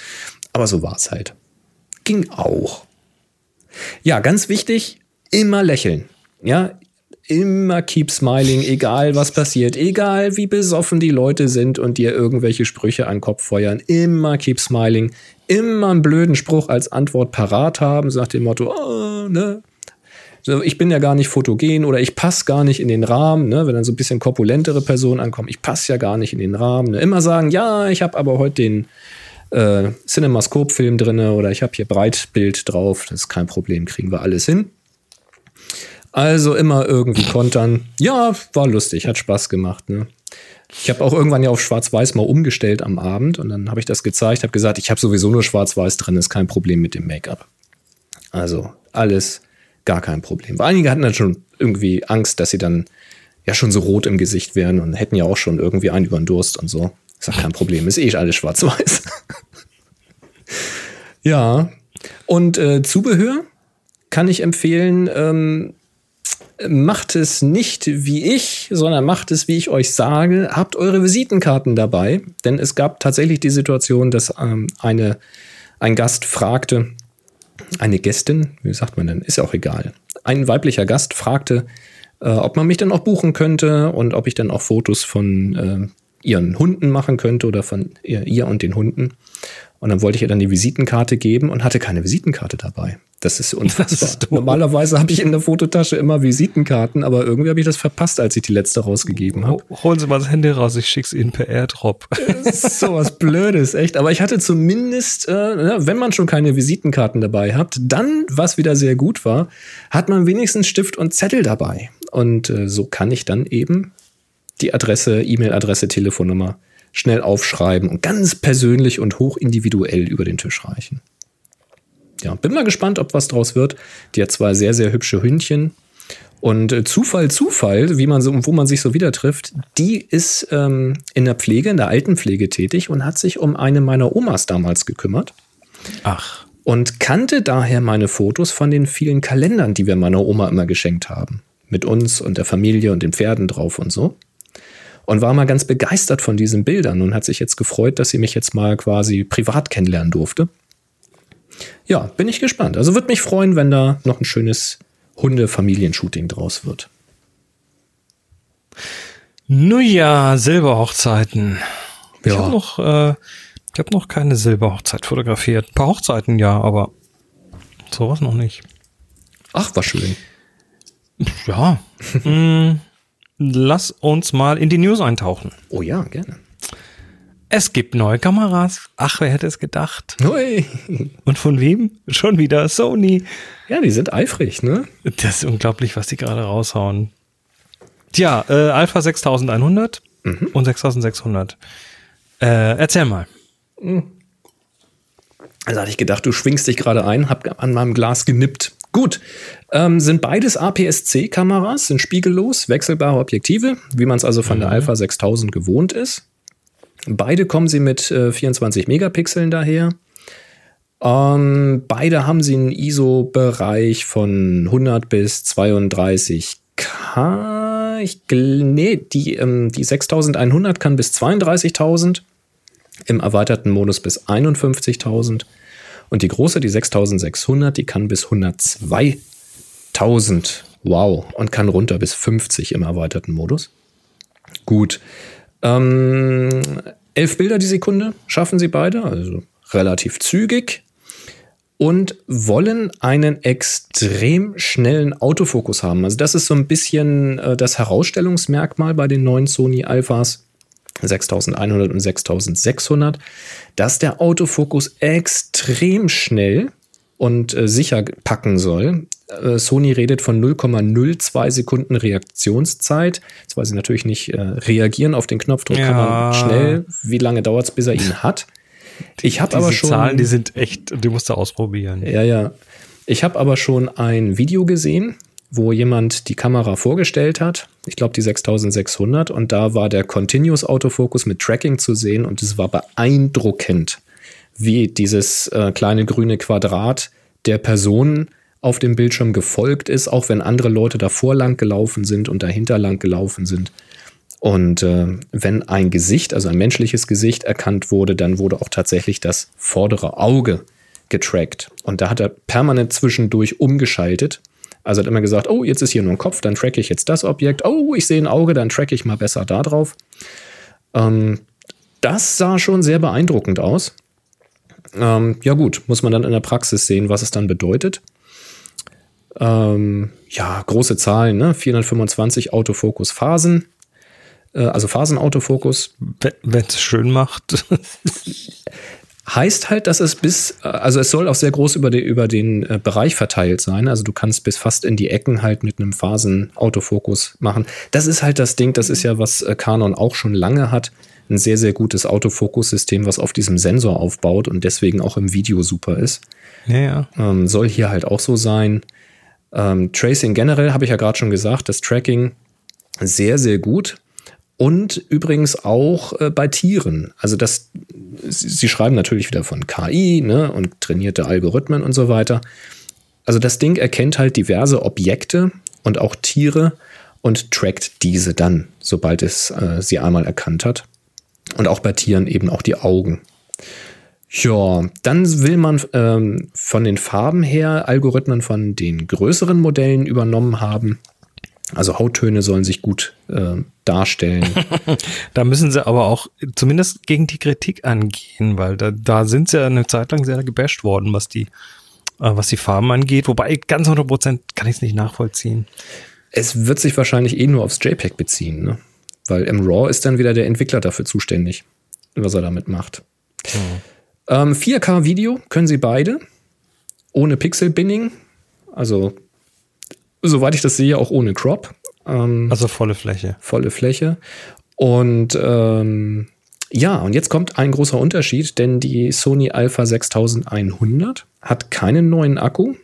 aber so war es halt. Ging auch. Ja, ganz wichtig, immer lächeln. Ja, immer keep smiling, egal was passiert, egal wie besoffen die Leute sind und dir irgendwelche Sprüche an den Kopf feuern, immer keep smiling, immer einen blöden Spruch als Antwort parat haben, sagt dem Motto, oh, ne? So, ich bin ja gar nicht fotogen oder ich passe gar nicht in den Rahmen, ne? wenn dann so ein bisschen korpulentere Personen ankommen, ich passe ja gar nicht in den Rahmen. Ne? Immer sagen, ja, ich habe aber heute den äh, Cinemascope-Film drin oder ich habe hier Breitbild drauf, das ist kein Problem, kriegen wir alles hin. Also immer irgendwie kontern. Ja, war lustig, hat Spaß gemacht. Ne? Ich habe auch irgendwann ja auf Schwarz-Weiß mal umgestellt am Abend und dann habe ich das gezeigt, habe gesagt, ich habe sowieso nur Schwarz-Weiß drin, ist kein Problem mit dem Make-up. Also alles gar kein Problem. Weil einige hatten dann schon irgendwie Angst, dass sie dann ja schon so rot im Gesicht wären und hätten ja auch schon irgendwie einen über den Durst und so. Ist ja kein Problem, ist eh alles schwarz-weiß. ja, und äh, Zubehör kann ich empfehlen, ähm, macht es nicht wie ich, sondern macht es, wie ich euch sage. Habt eure Visitenkarten dabei, denn es gab tatsächlich die Situation, dass ähm, eine, ein Gast fragte, eine Gästin, wie sagt man denn, ist ja auch egal, ein weiblicher Gast fragte, äh, ob man mich dann auch buchen könnte und ob ich dann auch Fotos von äh, ihren Hunden machen könnte oder von ihr, ihr und den Hunden. Und dann wollte ich ihr dann die Visitenkarte geben und hatte keine Visitenkarte dabei. Das ist unfassbar. Das ist. Normalerweise habe ich in der Fototasche immer Visitenkarten, aber irgendwie habe ich das verpasst, als ich die letzte rausgegeben habe. Ho- Holen Sie mal das Handy raus, ich schick's Ihnen per Airdrop. Das ist so was Blödes, echt. Aber ich hatte zumindest, äh, wenn man schon keine Visitenkarten dabei hat, dann, was wieder sehr gut war, hat man wenigstens Stift und Zettel dabei. Und äh, so kann ich dann eben die Adresse, E-Mail-Adresse, Telefonnummer schnell aufschreiben und ganz persönlich und hochindividuell über den Tisch reichen. Ja, bin mal gespannt, ob was draus wird. Die hat zwei sehr, sehr hübsche Hündchen. Und äh, Zufall, Zufall, wie man so, wo man sich so wieder trifft, die ist ähm, in der Pflege, in der Altenpflege tätig und hat sich um eine meiner Omas damals gekümmert Ach, und kannte daher meine Fotos von den vielen Kalendern, die wir meiner Oma immer geschenkt haben. Mit uns und der Familie und den Pferden drauf und so. Und war mal ganz begeistert von diesen Bildern und hat sich jetzt gefreut, dass sie mich jetzt mal quasi privat kennenlernen durfte. Ja, bin ich gespannt. Also würde mich freuen, wenn da noch ein schönes Hunde-Familienshooting draus wird. nun ja, Silberhochzeiten. Ich Ja. habe noch, äh, ich habe noch keine Silberhochzeit fotografiert. Ein paar Hochzeiten ja, aber sowas noch nicht. Ach, war schön. Ja. mm, lass uns mal in die News eintauchen. Oh ja, gerne. Es gibt neue Kameras. Ach, wer hätte es gedacht? Hui. Und von wem? Schon wieder Sony. Ja, die sind eifrig, ne? Das ist unglaublich, was die gerade raushauen. Tja, äh, Alpha 6100 und 6600. Äh, erzähl mal. Also hatte ich gedacht, du schwingst dich gerade ein, hab an meinem Glas genippt. Gut, ähm, sind beides APS-C-Kameras, sind spiegellos, wechselbare Objektive, wie man es also von der Alpha 6000 gewohnt ist. Beide kommen sie mit äh, 24 Megapixeln daher. Ähm, beide haben sie einen ISO-Bereich von 100 bis 32K. Ich, nee, die, ähm, die 6100 kann bis 32.000 im erweiterten Modus bis 51.000 und die große, die 6600, die kann bis 102.000. Wow. Und kann runter bis 50 im erweiterten Modus. Gut. Ähm, elf Bilder die Sekunde schaffen sie beide, also relativ zügig. Und wollen einen extrem schnellen Autofokus haben. Also das ist so ein bisschen äh, das Herausstellungsmerkmal bei den neuen Sony Alphas. 6100 und 6600, dass der Autofokus extrem schnell und äh, sicher packen soll. Äh, Sony redet von 0,02 Sekunden Reaktionszeit. Jetzt weiß ich natürlich nicht, äh, reagieren auf den Knopfdruck kann Ja. man schnell. Wie lange dauert es, bis er ihn hat? Ich habe aber schon Zahlen, die sind echt, die musst du ausprobieren. ja, ja. Ich habe aber schon ein Video gesehen, wo jemand die Kamera vorgestellt hat. Ich glaube, die 6600. Und da war der Continuous Autofocus mit Tracking zu sehen. Und es war beeindruckend, wie dieses äh, kleine grüne Quadrat der Person auf dem Bildschirm gefolgt ist, auch wenn andere Leute davor lang gelaufen sind und dahinter lang gelaufen sind. Und äh, wenn ein Gesicht, also ein menschliches Gesicht erkannt wurde, dann wurde auch tatsächlich das vordere Auge getrackt. Und da hat er permanent zwischendurch umgeschaltet. Also hat immer gesagt, oh, jetzt ist hier nur ein Kopf, dann tracke ich jetzt das Objekt. Oh, ich sehe ein Auge, dann tracke ich mal besser da drauf. Ähm, das sah schon sehr beeindruckend aus. Ähm, ja gut, muss man dann in der Praxis sehen, was es dann bedeutet. Ähm, ja, große Zahlen, ne? 425 Autofokus-Phasen, äh, also Phasenautofokus. Wenn es schön macht. Heißt halt, dass es bis, äh, also es soll auch sehr groß über, die, über den äh, Bereich verteilt sein. Also du kannst bis fast in die Ecken halt mit einem Phasenautofokus machen. Das ist halt das Ding, das ist ja, was äh, Canon auch schon lange hat. Ein sehr, sehr gutes Autofokussystem, was auf diesem Sensor aufbaut und deswegen auch im Video super ist. ja, ja. Ähm, soll hier halt auch so sein. Ähm, Tracing generell habe ich ja gerade schon gesagt, das Tracking sehr, sehr gut. Und übrigens auch äh, bei Tieren. Also das, sie, sie schreiben natürlich wieder von KI ne, und trainierte Algorithmen und so weiter. Also das Ding erkennt halt diverse Objekte und auch Tiere und trackt diese dann, sobald es äh, sie einmal erkannt hat. Und auch bei Tieren eben auch die Augen. Ja, dann will man ähm, von den Farben her Algorithmen von den größeren Modellen übernommen haben. Also Hauttöne sollen sich gut äh, darstellen. da müssen sie aber auch zumindest gegen die Kritik angehen, weil da, da sind sie ja eine Zeit lang sehr gebasht worden, was die, äh, was die Farben angeht. Wobei ganz 100 Prozent kann ich es nicht nachvollziehen. Es wird sich wahrscheinlich eh nur aufs JPEG beziehen, ne? weil im RAW ist dann wieder der Entwickler dafür zuständig, was er damit macht. Hm. Ähm, 4K-Video können sie beide, ohne Pixel-Binning, also soweit ich das sehe, auch ohne Crop. Ähm, also volle Fläche. Volle Fläche. Und ähm, ja, und jetzt kommt ein großer Unterschied, denn die Sony Alpha 6100 hat keinen neuen Akku.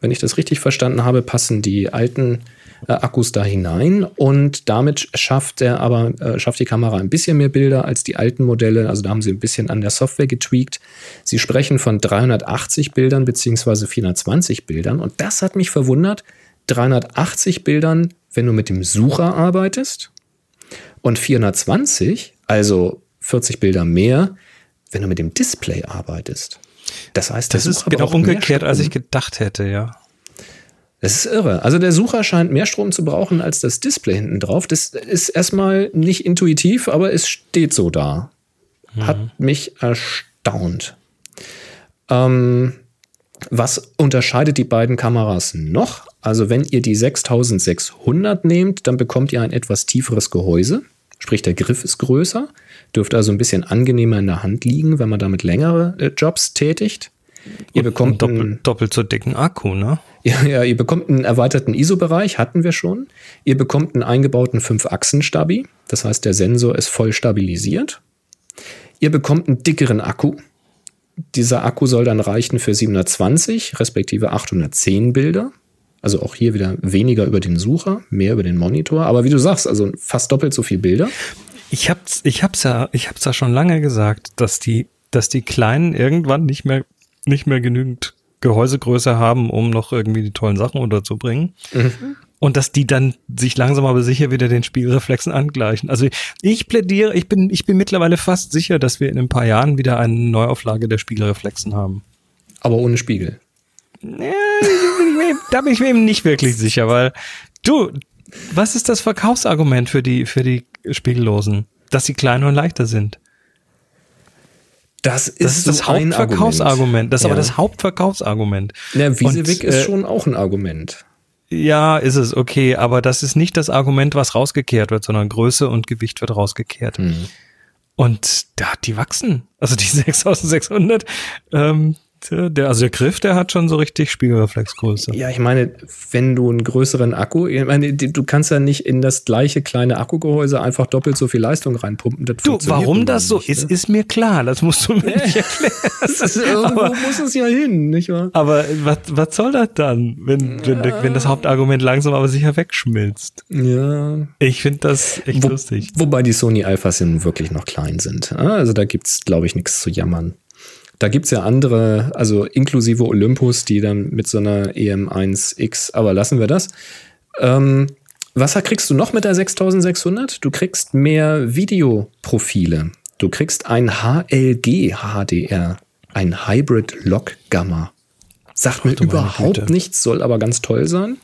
Wenn ich das richtig verstanden habe, passen die alten äh, Akkus da hinein und damit schafft er aber äh, schafft die Kamera ein bisschen mehr Bilder als die alten Modelle. Also da haben sie ein bisschen an der Software getweakt. Sie sprechen von 380 Bildern beziehungsweise 420 Bildern und das hat mich verwundert. 380 Bildern, wenn du mit dem Sucher arbeitest und 420, also 40 Bilder mehr, wenn du mit dem Display arbeitest. Das heißt, das ist genau umgekehrt, als ich gedacht hätte, ja. Das ist irre. Also der Sucher scheint mehr Strom zu brauchen als das Display hinten drauf. Das ist erstmal nicht intuitiv, aber es steht so da. Mhm. Hat mich erstaunt. Ähm, was unterscheidet die beiden Kameras noch? Also wenn ihr die 6600 nehmt, dann bekommt ihr ein etwas tieferes Gehäuse. Sprich, der Griff ist größer, dürfte also ein bisschen angenehmer in der Hand liegen, wenn man damit längere äh, Jobs tätigt. Ihr bekommt doppelt, einen, doppelt so dicken Akku, ne? Ja, ja, ihr bekommt einen erweiterten ISO-Bereich, hatten wir schon. Ihr bekommt einen eingebauten 5-Achsen-Stabi, das heißt, der Sensor ist voll stabilisiert. Ihr bekommt einen dickeren Akku. Dieser Akku soll dann reichen für 720 respektive 810 Bilder. Also auch hier wieder weniger über den Sucher, mehr über den Monitor. Aber wie du sagst, also fast doppelt so viel Bilder. Ich hab's, ich hab's ja, ich hab's ja schon lange gesagt, dass die, dass die Kleinen irgendwann nicht mehr, nicht mehr genügend Gehäusegröße haben, um noch irgendwie die tollen Sachen unterzubringen. Mhm. Und dass die dann sich langsam aber sicher wieder den Spiegelreflexen angleichen. Also ich plädiere, ich bin, ich bin mittlerweile fast sicher, dass wir in ein paar Jahren wieder eine Neuauflage der Spiegelreflexen haben. Aber ohne Spiegel. Ja, da bin ich mir eben nicht wirklich sicher, weil du, was ist das Verkaufsargument für die, für die Spiegellosen? Dass sie kleiner und leichter sind. Das ist, das, ist so das Hauptverkaufsargument. Das ist ja. aber das Hauptverkaufsargument. Ja, Wiesewig ist äh, schon auch ein Argument. Ja, ist es, okay, aber das ist nicht das Argument, was rausgekehrt wird, sondern Größe und Gewicht wird rausgekehrt. Hm. Und da, die wachsen. Also die 6600, ähm, der, also der Griff, der hat schon so richtig Spiegelreflexgröße. Ja, ich meine, wenn du einen größeren Akku, ich meine, du kannst ja nicht in das gleiche kleine Akkugehäuse einfach doppelt so viel Leistung reinpumpen. Das du, warum das so nicht, ist, ne? ist mir klar. Das musst du mir nicht erklären. das irgendwo aber, muss es ja hin, nicht wahr? Aber was, was soll das dann, wenn, wenn, ja. wenn das Hauptargument langsam aber sicher wegschmilzt? Ja. Ich finde das echt Wo, lustig. Wobei die Sony Alphas wirklich noch klein sind. Also da gibt's, glaube ich, nichts zu jammern. Da gibt's ja andere, also inklusive Olympus, die dann mit so einer EM1X, aber lassen wir das. Ähm, was kriegst du noch mit der 6600? Du kriegst mehr Videoprofile. Du kriegst ein HLG HDR, ein Hybrid Log Gamma. Sagt mir überhaupt nichts, soll aber ganz toll sein.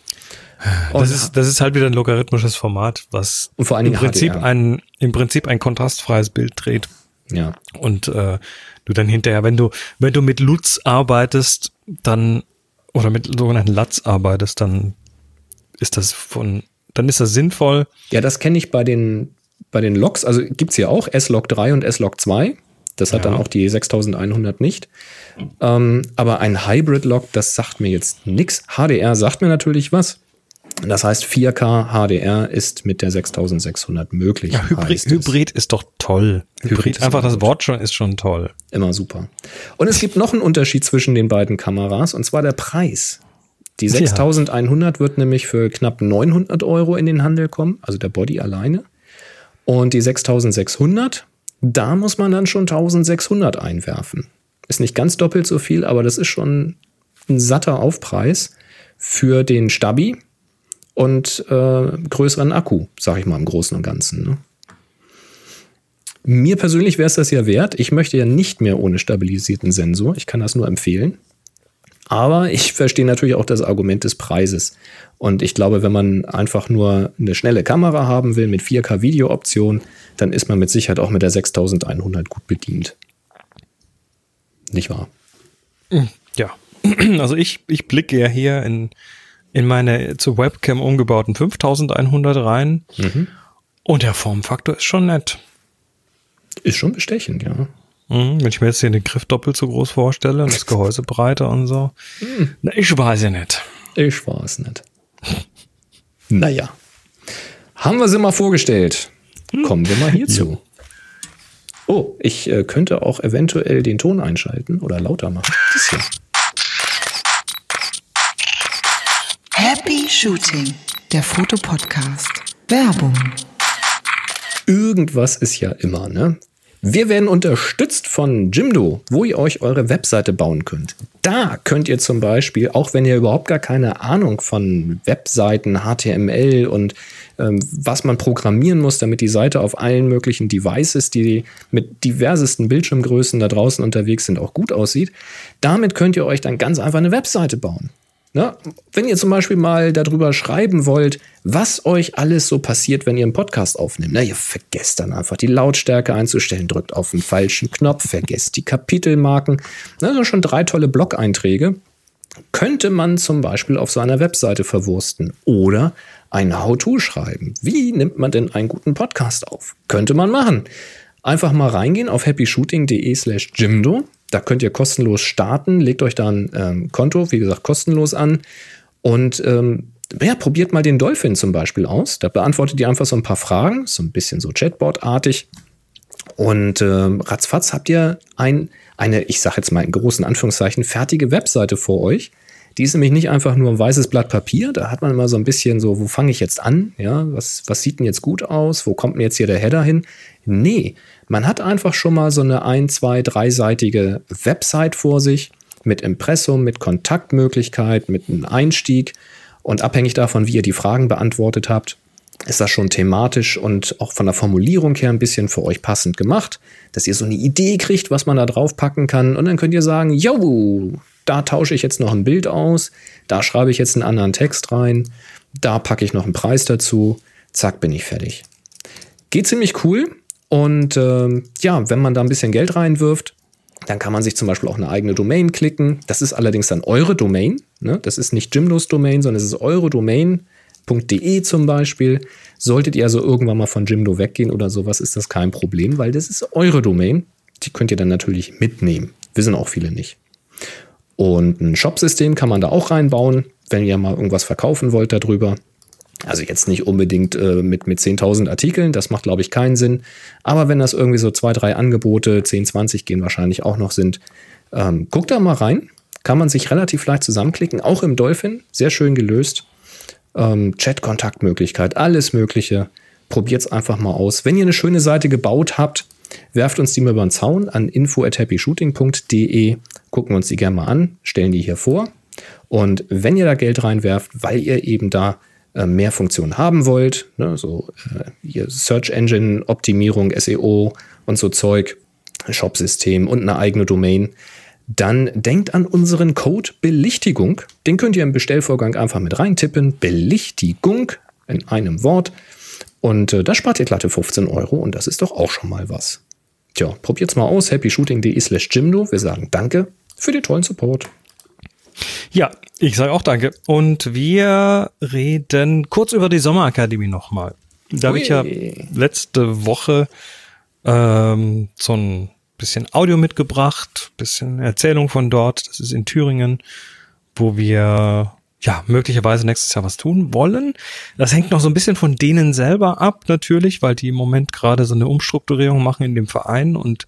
Das ist, das ist halt wieder ein logarithmisches Format, was im Prinzip ein, im Prinzip ein kontrastfreies Bild dreht. Ja. Und äh, du dann hinterher, wenn du, wenn du mit Lutz arbeitest, dann, oder mit sogenannten LUTs arbeitest, dann ist das von, dann ist das sinnvoll. Ja, das kenne ich bei den, bei den Logs, also gibt's ja auch S-Log 3 und S-Log 2. Das hat ja. dann auch die 6100 nicht. Ähm, aber ein Hybrid-Log, das sagt mir jetzt nichts. HDR sagt mir natürlich was. Das heißt, 4K HDR ist mit der 6600 möglich. Ja, Hybrid, Hybrid ist doch toll. Hybrid, Hybrid einfach das Wort schon ist schon toll. Immer super. Und es gibt noch einen Unterschied zwischen den beiden Kameras und zwar der Preis. Die 6100 wird nämlich für knapp 900 Euro in den Handel kommen, also der Body alleine. Und die 6600, da muss man dann schon 1600 einwerfen. Ist nicht ganz doppelt so viel, aber das ist schon ein satter Aufpreis für den Stabi, und äh, größeren Akku, sag ich mal im Großen und Ganzen. Ne? Mir persönlich wäre es das ja wert. Ich möchte ja nicht mehr ohne stabilisierten Sensor. Ich kann das nur empfehlen. Aber ich verstehe natürlich auch das Argument des Preises. Und ich glaube, wenn man einfach nur eine schnelle Kamera haben will mit 4K Video-Option, dann ist man mit Sicherheit auch mit der 6100 gut bedient. Nicht wahr? Ja, also ich, ich blicke ja hier in, in meine zur Webcam umgebauten 5100 rein Mhm. und der Formfaktor ist schon nett. Ist schon bestechend, ja. Mhm, wenn ich mir jetzt hier den Griff doppelt so groß vorstelle und das Gehäuse breiter und so. Na, ich weiß ja nicht. Ich weiß nicht. Naja. Haben wir sie mal vorgestellt. Kommen wir mal hierzu. Oh, ich äh, könnte auch eventuell den Ton einschalten oder lauter machen. Das hier. Happy Shooting, der Fotopodcast. Werbung. Irgendwas ist ja immer, ne? Wir werden unterstützt von Jimdo, wo ihr euch eure Webseite bauen könnt. Da könnt ihr zum Beispiel, auch wenn ihr überhaupt gar keine Ahnung von Webseiten, HTML und ähm, was man programmieren muss, damit die Seite auf allen möglichen Devices, die mit diversesten Bildschirmgrößen da draußen unterwegs sind, auch gut aussieht, damit könnt ihr euch dann ganz einfach eine Webseite bauen. Ne? Wenn ihr zum Beispiel mal darüber schreiben wollt, was euch alles so passiert, wenn ihr einen Podcast aufnehmt, na, ihr vergesst dann einfach die Lautstärke einzustellen, drückt auf den falschen Knopf, vergesst die Kapitelmarken. Na, das sind schon drei tolle Blog-Einträge. Könnte man zum Beispiel auf seiner Webseite verwursten oder ein How-To schreiben. Wie nimmt man denn einen guten Podcast auf? Könnte man machen. Einfach mal reingehen auf happyshooting.de slash Jimdo. Da könnt ihr kostenlos starten. Legt euch da ein ähm, Konto, wie gesagt, kostenlos an. Und ähm, ja, probiert mal den Dolphin zum Beispiel aus. Da beantwortet ihr einfach so ein paar Fragen, so ein bisschen so Chatbot-artig. Und ähm, ratzfatz habt ihr ein, eine, ich sage jetzt mal in großen Anführungszeichen, fertige Webseite vor euch. Die ist nämlich nicht einfach nur ein weißes Blatt Papier. Da hat man immer so ein bisschen so, wo fange ich jetzt an? Ja, was, was sieht denn jetzt gut aus? Wo kommt denn jetzt hier der Header hin? Nee, man hat einfach schon mal so eine ein, zwei, dreiseitige Website vor sich mit Impressum, mit Kontaktmöglichkeit, mit einem Einstieg. Und abhängig davon, wie ihr die Fragen beantwortet habt, ist das schon thematisch und auch von der Formulierung her ein bisschen für euch passend gemacht, dass ihr so eine Idee kriegt, was man da drauf packen kann. Und dann könnt ihr sagen, yo, da tausche ich jetzt noch ein Bild aus, da schreibe ich jetzt einen anderen Text rein, da packe ich noch einen Preis dazu, zack, bin ich fertig. Geht ziemlich cool. Und ähm, ja, wenn man da ein bisschen Geld reinwirft, dann kann man sich zum Beispiel auch eine eigene Domain klicken. Das ist allerdings dann eure Domain. Ne? Das ist nicht Jimdos Domain, sondern es ist eure Domain.de zum Beispiel. Solltet ihr also irgendwann mal von Jimdo weggehen oder sowas, ist das kein Problem, weil das ist eure Domain. Die könnt ihr dann natürlich mitnehmen. Wissen auch viele nicht. Und ein Shop-System kann man da auch reinbauen, wenn ihr mal irgendwas verkaufen wollt darüber. Also jetzt nicht unbedingt äh, mit, mit 10.000 Artikeln, das macht, glaube ich, keinen Sinn. Aber wenn das irgendwie so zwei, drei Angebote, 10, 20 gehen wahrscheinlich auch noch sind, ähm, guckt da mal rein. Kann man sich relativ leicht zusammenklicken, auch im Dolphin, sehr schön gelöst. Ähm, Chat-Kontaktmöglichkeit, alles Mögliche. Probiert es einfach mal aus. Wenn ihr eine schöne Seite gebaut habt, werft uns die mal über den Zaun an info@happyshooting.de. Gucken wir uns die gerne mal an, stellen die hier vor. Und wenn ihr da Geld reinwerft, weil ihr eben da äh, mehr Funktionen haben wollt, ne, so äh, Search Engine Optimierung, SEO und so Zeug, Shopsystem und eine eigene Domain, dann denkt an unseren Code Belichtigung. Den könnt ihr im Bestellvorgang einfach mit reintippen. Belichtigung in einem Wort. Und äh, da spart ihr glatte 15 Euro und das ist doch auch schon mal was. Tja, probiert's mal aus. happyshooting.de slash Jimdo. Wir sagen Danke für den tollen Support. Ja, ich sage auch danke. Und wir reden kurz über die Sommerakademie nochmal. Da habe ich ja letzte Woche ähm, so ein bisschen Audio mitgebracht, bisschen Erzählung von dort. Das ist in Thüringen, wo wir ja möglicherweise nächstes Jahr was tun wollen. Das hängt noch so ein bisschen von denen selber ab, natürlich, weil die im Moment gerade so eine Umstrukturierung machen in dem Verein und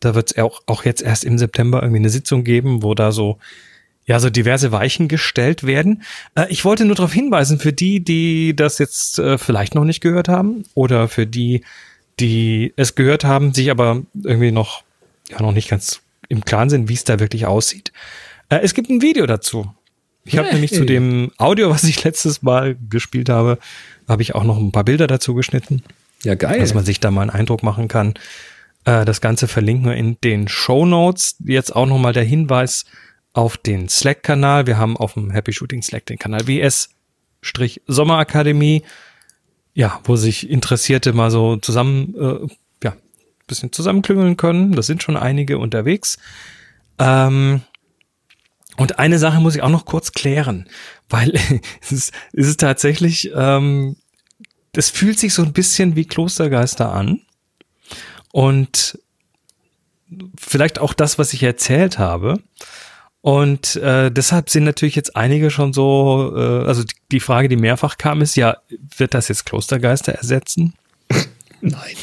da wird es auch, auch jetzt erst im September irgendwie eine Sitzung geben, wo da so ja, so diverse Weichen gestellt werden. Äh, ich wollte nur darauf hinweisen, für die, die das jetzt äh, vielleicht noch nicht gehört haben oder für die, die es gehört haben, sich aber irgendwie noch, ja, noch nicht ganz im Klaren sind, wie es da wirklich aussieht. Äh, es gibt ein Video dazu. Ich habe Hey. nämlich zu dem Audio, was ich letztes Mal gespielt habe, habe ich auch noch ein paar Bilder dazu geschnitten Ja, geil. dass man sich da mal einen Eindruck machen kann. Äh, das Ganze verlinken wir in den Show Notes. Jetzt auch nochmal der Hinweis auf den Slack-Kanal. Wir haben auf dem Happy Shooting Slack den Kanal WS Sommerakademie, ja, wo sich Interessierte mal so zusammen, äh, ja, bisschen zusammenklüngeln können. Das sind schon einige unterwegs. Ähm, und eine Sache muss ich auch noch kurz klären, weil es ist, es ist tatsächlich, ähm, das fühlt sich so ein bisschen wie Klostergeister an. Und vielleicht auch das, was ich erzählt habe. Und äh, deshalb sind natürlich jetzt einige schon so, äh, also die Frage, die mehrfach kam, ist ja, wird das jetzt Klostergeister ersetzen? Nein.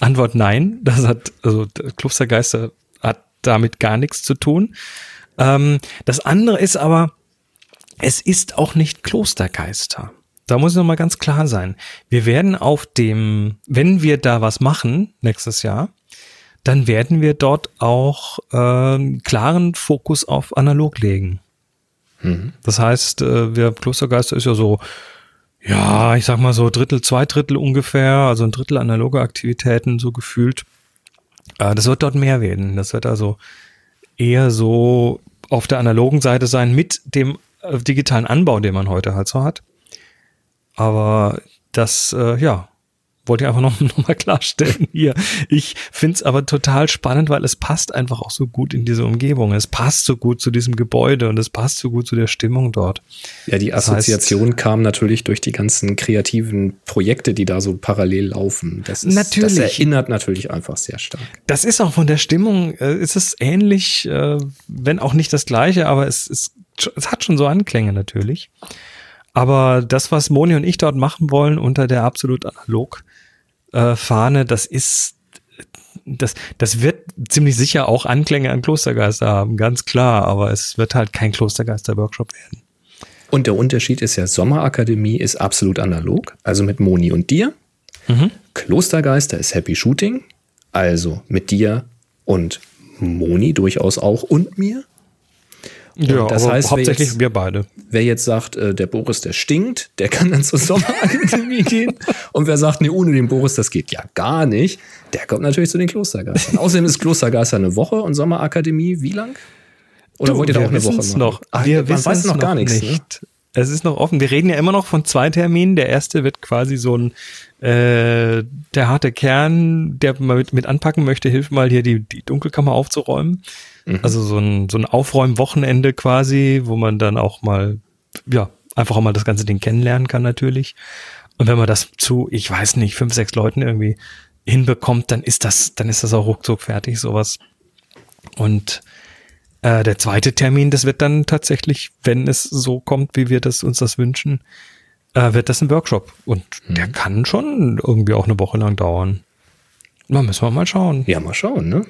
Antwort nein. Das hat, also Klostergeister hat damit gar nichts zu tun. Ähm, das andere ist aber, es ist auch nicht Klostergeister. Da muss ich nochmal ganz klar sein. Wir werden auf dem, wenn wir da was machen nächstes Jahr, dann werden wir dort auch äh, klaren Fokus auf analog legen. Mhm. Das heißt, äh, wir Klostergeister ist ja so, ja, ich sag mal so Drittel, zwei Drittel ungefähr, also ein Drittel analoge Aktivitäten so gefühlt. Äh, das wird dort mehr werden. Das wird also eher so auf der analogen Seite sein mit dem äh, digitalen Anbau, den man heute halt so hat. Aber das, äh, ja, wollte ich einfach noch, noch mal klarstellen hier. Ich find's aber total spannend, weil es passt einfach auch so gut in diese Umgebung. Es passt so gut zu diesem Gebäude und es passt so gut zu der Stimmung dort. Ja, die Assoziation heißt, kam natürlich durch die ganzen kreativen Projekte, die da so parallel laufen. Das, ist, natürlich. das erinnert natürlich einfach sehr stark. Das ist auch von der Stimmung, äh, ist es ähnlich, äh, wenn auch nicht das gleiche, aber es, es, es hat schon so Anklänge natürlich. Aber das, was Moni und ich dort machen wollen unter der absolut analog äh, Fahne, das ist das, das wird ziemlich sicher auch Anklänge an Klostergeister haben, ganz klar, aber es wird halt kein Klostergeister-Workshop werden. Und der Unterschied ist ja, Sommerakademie ist absolut analog, also mit Moni und dir. Mhm. Klostergeister ist Happy Shooting, also mit dir und Moni durchaus auch und mir. Ja, das heißt, hauptsächlich jetzt, wir beide. Wer jetzt sagt, äh, der Boris, der stinkt, der kann dann zur Sommerakademie gehen. Und wer sagt, nee, ohne den Boris, das geht ja gar nicht, der kommt natürlich zu den Klostergeistern. Außerdem ist Klostergeister eine Woche und Sommerakademie wie lang? Oder du, wollt ihr da auch eine Woche machen? Noch. Ach, wir wissen weiß noch gar nichts. Ne? Nicht. Ne? Es ist noch offen. Wir reden ja immer noch von zwei Terminen. Der erste wird quasi so ein äh, der harte Kern, der mal mit, mit anpacken möchte, hilft mal hier die, die Dunkelkammer aufzuräumen. Mhm. Also so ein, so ein Aufräumwochenende quasi, wo man dann auch mal, ja, einfach auch mal das ganze Ding kennenlernen kann natürlich. Und wenn man das zu, ich weiß nicht, fünf, sechs Leuten irgendwie hinbekommt, dann ist das, dann ist das auch ruckzuck fertig, sowas. Und äh, der zweite Termin, das wird dann tatsächlich, wenn es so kommt, wie wir das uns das wünschen, äh, wird das ein Workshop. Und mhm. der kann schon irgendwie auch eine Woche lang dauern. Da müssen wir mal schauen. Ja, mal schauen, ne?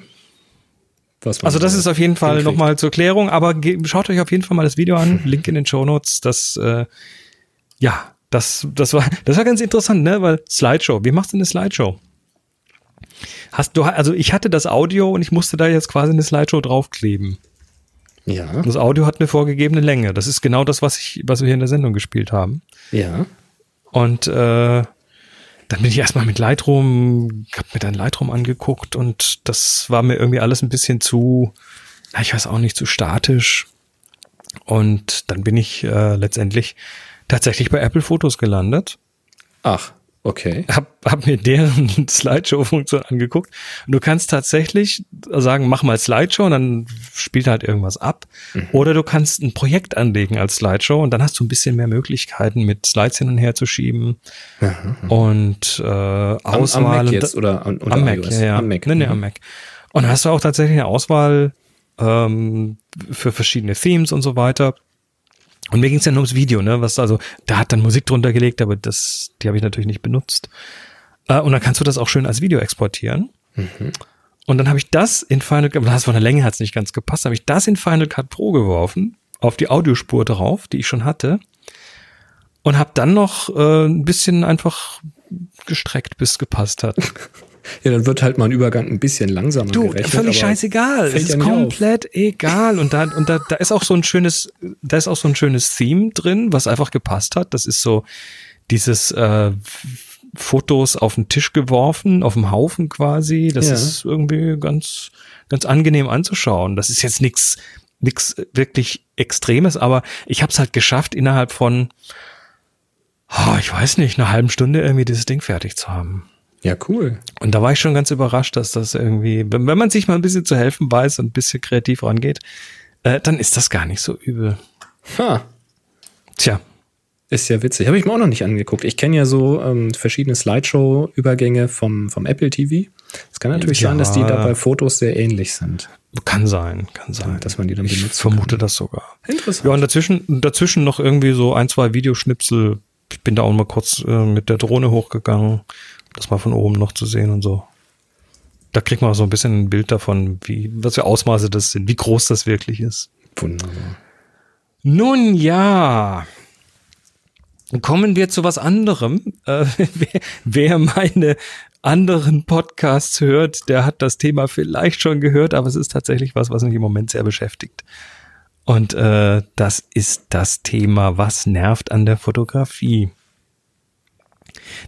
Also das ist auf jeden Fall nochmal zur Klärung, aber schaut euch auf jeden Fall mal das Video an, Link in den Show Notes. Das, äh, ja, das, das war, das war ganz interessant, ne? Weil Slideshow. Wie machst du eine Slideshow? Hast du, also ich hatte das Audio und ich musste da jetzt quasi eine Slideshow draufkleben. Ja. Das Audio hat eine vorgegebene Länge. Das ist genau das, was ich, was wir hier in der Sendung gespielt haben. Ja. Und äh, dann bin ich erstmal mit Lightroom, hab mir dann Lightroom angeguckt und das war mir irgendwie alles ein bisschen zu, ich weiß auch nicht, zu statisch. Und dann bin ich äh, letztendlich tatsächlich bei Apple Fotos gelandet. Ach. Okay. Hab, hab mir deren Slideshow-Funktion angeguckt. Und du kannst tatsächlich sagen, mach mal Slideshow und dann spielt halt irgendwas ab. Mhm. Oder du kannst ein Projekt anlegen als Slideshow und dann hast du ein bisschen mehr Möglichkeiten, mit Slides hin und her zu schieben. Mhm. Und äh, Auswahl. Am, am Mac jetzt oder, oder am Mac, ja, ja. Am Mac. Nee, nee, mhm. am Mac. Und dann hast du auch tatsächlich eine Auswahl ähm, für verschiedene Themes und so weiter. Und mir ging es ja nur ums Video, ne? Was also, da hat dann Musik drunter gelegt, aber das, die habe ich natürlich nicht benutzt. Äh, und dann kannst du das auch schön als Video exportieren. Mhm. Und dann habe ich das in Final Cut, das von der Länge hat es nicht ganz gepasst, habe ich das in Final Cut Pro geworfen, auf die Audiospur drauf, die ich schon hatte. Und habe dann noch äh, ein bisschen einfach gestreckt, bis es gepasst hat. Ja, dann wird halt mal ein Übergang ein bisschen langsamer du, gerechnet. Völlig scheißegal. Es ist ja komplett auf. egal. Und da, und da, da ist auch so ein schönes, da ist auch so ein schönes Theme drin, was einfach gepasst hat. Das ist so dieses äh, Fotos auf den Tisch geworfen, auf dem Haufen quasi. Das ja. ist irgendwie ganz, ganz angenehm anzuschauen. Das ist jetzt nichts, nichts wirklich Extremes, aber ich habe es halt geschafft innerhalb von oh, ich weiß nicht, eine halbe Stunde irgendwie dieses Ding fertig zu haben. Ja, cool. Und da war ich schon ganz überrascht, dass das irgendwie, wenn, man sich mal ein bisschen zu helfen weiß und ein bisschen kreativ rangeht, äh, dann ist das gar nicht so übel. Ha, Tja, ist ja witzig. Habe ich mir auch noch nicht angeguckt. Ich kenne ja so ähm, verschiedene Slideshow-Übergänge vom, vom Apple TV. Es kann natürlich Ja. sein, dass die da bei Fotos sehr ähnlich sind. kann sein, kann sein. dass man die dann ich benutzen vermute kann. das sogar. Interessant. Ja, und dazwischen, dazwischen noch irgendwie so ein, zwei Videoschnipsel. Ich bin da auch mal kurz äh, mit der Drohne hochgegangen, das mal von oben noch zu sehen und so. Da kriegt man auch so ein bisschen ein Bild davon, wie, was für Ausmaße das sind, wie groß das wirklich ist. Wunderbar. Nun ja. Kommen wir zu was anderem. Äh, wer, wer meine anderen Podcasts hört, der hat das Thema vielleicht schon gehört, aber es ist tatsächlich was, was mich im Moment sehr beschäftigt. Und äh, das ist das Thema, was nervt an der Fotografie.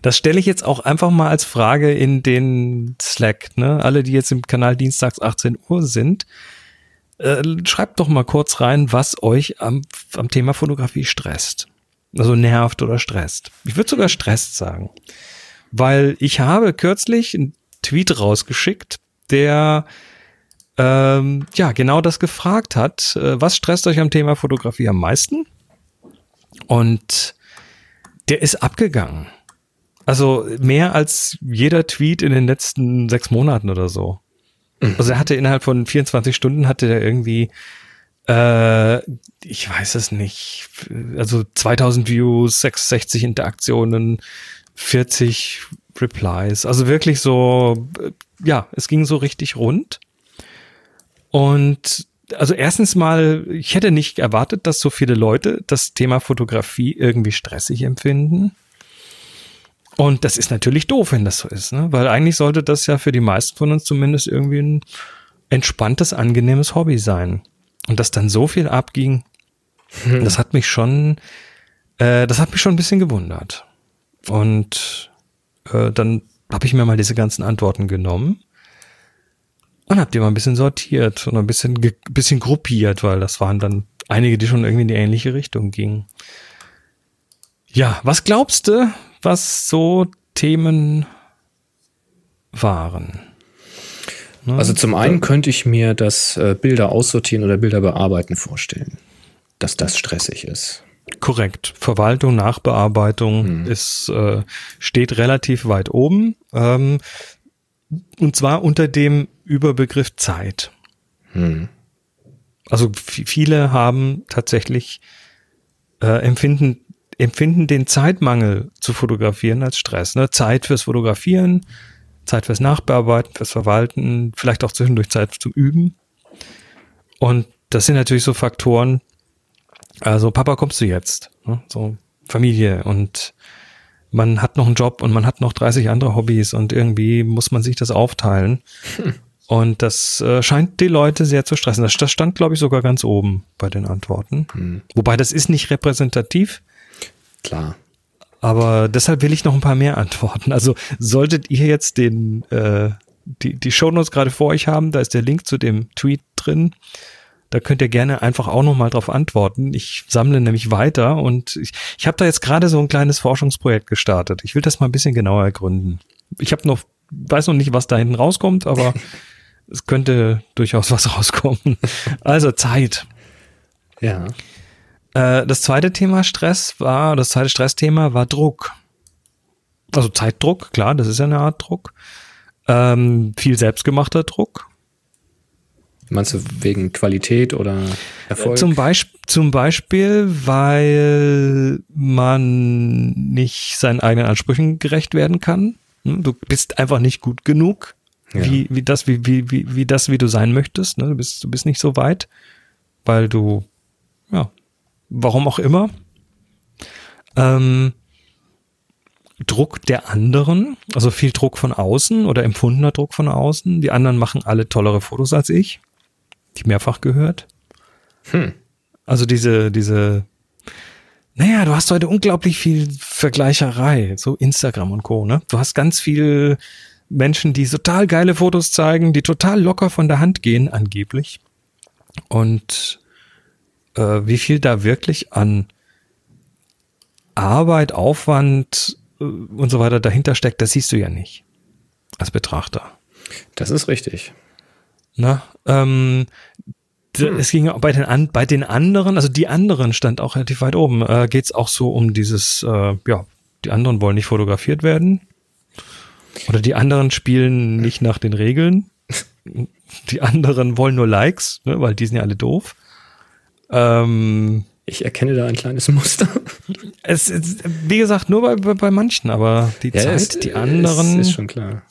Das stelle ich jetzt auch einfach mal als Frage in den Slack. Ne? Alle, die jetzt im Kanal dienstags 18 Uhr sind, äh, schreibt doch mal kurz rein, was euch am, am Thema Fotografie stresst. Also nervt oder stresst. Ich würde sogar stresst sagen. Weil ich habe kürzlich einen Tweet rausgeschickt, der ähm, ja genau das gefragt hat. Äh, was stresst euch am Thema Fotografie am meisten? Und der ist abgegangen. Also mehr als jeder Tweet in den letzten sechs Monaten oder so. Also er hatte innerhalb von 24 Stunden hatte er irgendwie, äh, ich weiß es nicht, also 2000 Views, 66 Interaktionen, 40 Replies. Also wirklich so, äh, ja, es ging so richtig rund. Und also erstens mal, ich hätte nicht erwartet, dass so viele Leute das Thema Fotografie irgendwie stressig empfinden. Und das ist natürlich doof, wenn das so ist, ne? Weil eigentlich sollte das ja für die meisten von uns zumindest irgendwie ein entspanntes, angenehmes Hobby sein. Und dass dann so viel abging, das hat mich schon, äh, das hat mich schon ein bisschen gewundert. Und äh, dann habe ich mir mal diese ganzen Antworten genommen und habe die mal ein bisschen sortiert und ein bisschen, bisschen gruppiert, weil das waren dann einige, die schon irgendwie in die ähnliche Richtung gingen. Ja, was glaubst du, was so Themen waren? Ne? Also zum einen könnte ich mir das äh, Bilder aussortieren oder Bilder bearbeiten vorstellen, dass das stressig ist. Korrekt. Verwaltung, Nachbearbeitung ist, äh, steht relativ weit oben. Ähm, und zwar unter dem Überbegriff Zeit. Also v- viele haben tatsächlich äh, empfinden, empfinden den Zeitmangel zu fotografieren als Stress. Ne? Zeit fürs Fotografieren, Zeit fürs Nachbearbeiten, fürs Verwalten, vielleicht auch zwischendurch Zeit zum Üben. Und das sind natürlich so Faktoren, also Papa, kommst du jetzt? Ne? So Familie und man hat noch einen Job und man hat noch 30 andere Hobbys und irgendwie muss man sich das aufteilen. Und das äh, scheint die Leute sehr zu stressen. Das, das stand, glaube ich, sogar ganz oben bei den Antworten. Wobei das ist nicht repräsentativ, Klar. aber deshalb will ich noch ein paar mehr antworten. Also solltet ihr jetzt den äh, die, die Shownotes gerade vor euch haben, da ist der Link zu dem Tweet drin. Da könnt ihr gerne einfach auch noch mal drauf antworten. Ich sammle nämlich weiter und ich, ich habe da jetzt gerade so ein kleines Forschungsprojekt gestartet. Ich will das mal ein bisschen genauer ergründen. Ich habe noch weiß noch nicht, was da hinten rauskommt, aber es könnte durchaus was rauskommen. Also Zeit. Ja. Äh, das zweite Thema Stress war, das zweite Stressthema war Druck. Also Zeitdruck, klar, das ist ja eine Art Druck. Ähm, viel selbstgemachter Druck. Meinst du wegen Qualität oder Erfolg? Zum, Beisp zum Beispiel, weil man nicht seinen eigenen Ansprüchen gerecht werden kann. Hm, Du bist einfach nicht gut genug, Ja. wie, wie das, wie, wie, wie, wie das, wie du sein möchtest. Ne? Du bist, du bist nicht so weit, weil du, ja, warum auch immer. Ähm, Druck der anderen, also viel Druck von außen oder empfundener Druck von außen. Die anderen machen alle tollere Fotos als ich. Die mehrfach gehört. Hm. Also diese, diese, naja, du hast heute unglaublich viel Vergleicherei, so Instagram und Co. Ne? Du hast ganz viel Menschen, die total geile Fotos zeigen, die total locker von der Hand gehen, angeblich. Und äh, wie viel da wirklich an Arbeit, Aufwand äh, und so weiter dahinter steckt, das siehst du ja nicht als Betrachter. Das ist richtig. Na, ähm, hm. es ging bei den, an, bei den anderen, also die anderen stand auch relativ weit oben, äh, geht es auch so um dieses, äh, ja, die anderen wollen nicht fotografiert werden. Oder die anderen spielen nicht nach den Regeln. Die anderen wollen nur Likes, ne, weil die sind ja alle doof. Ähm, ich erkenne da ein kleines Muster. Es ist, wie gesagt, nur bei, bei, bei manchen, aber die ja, Zeit, es, die anderen. Ist, ist schon klar.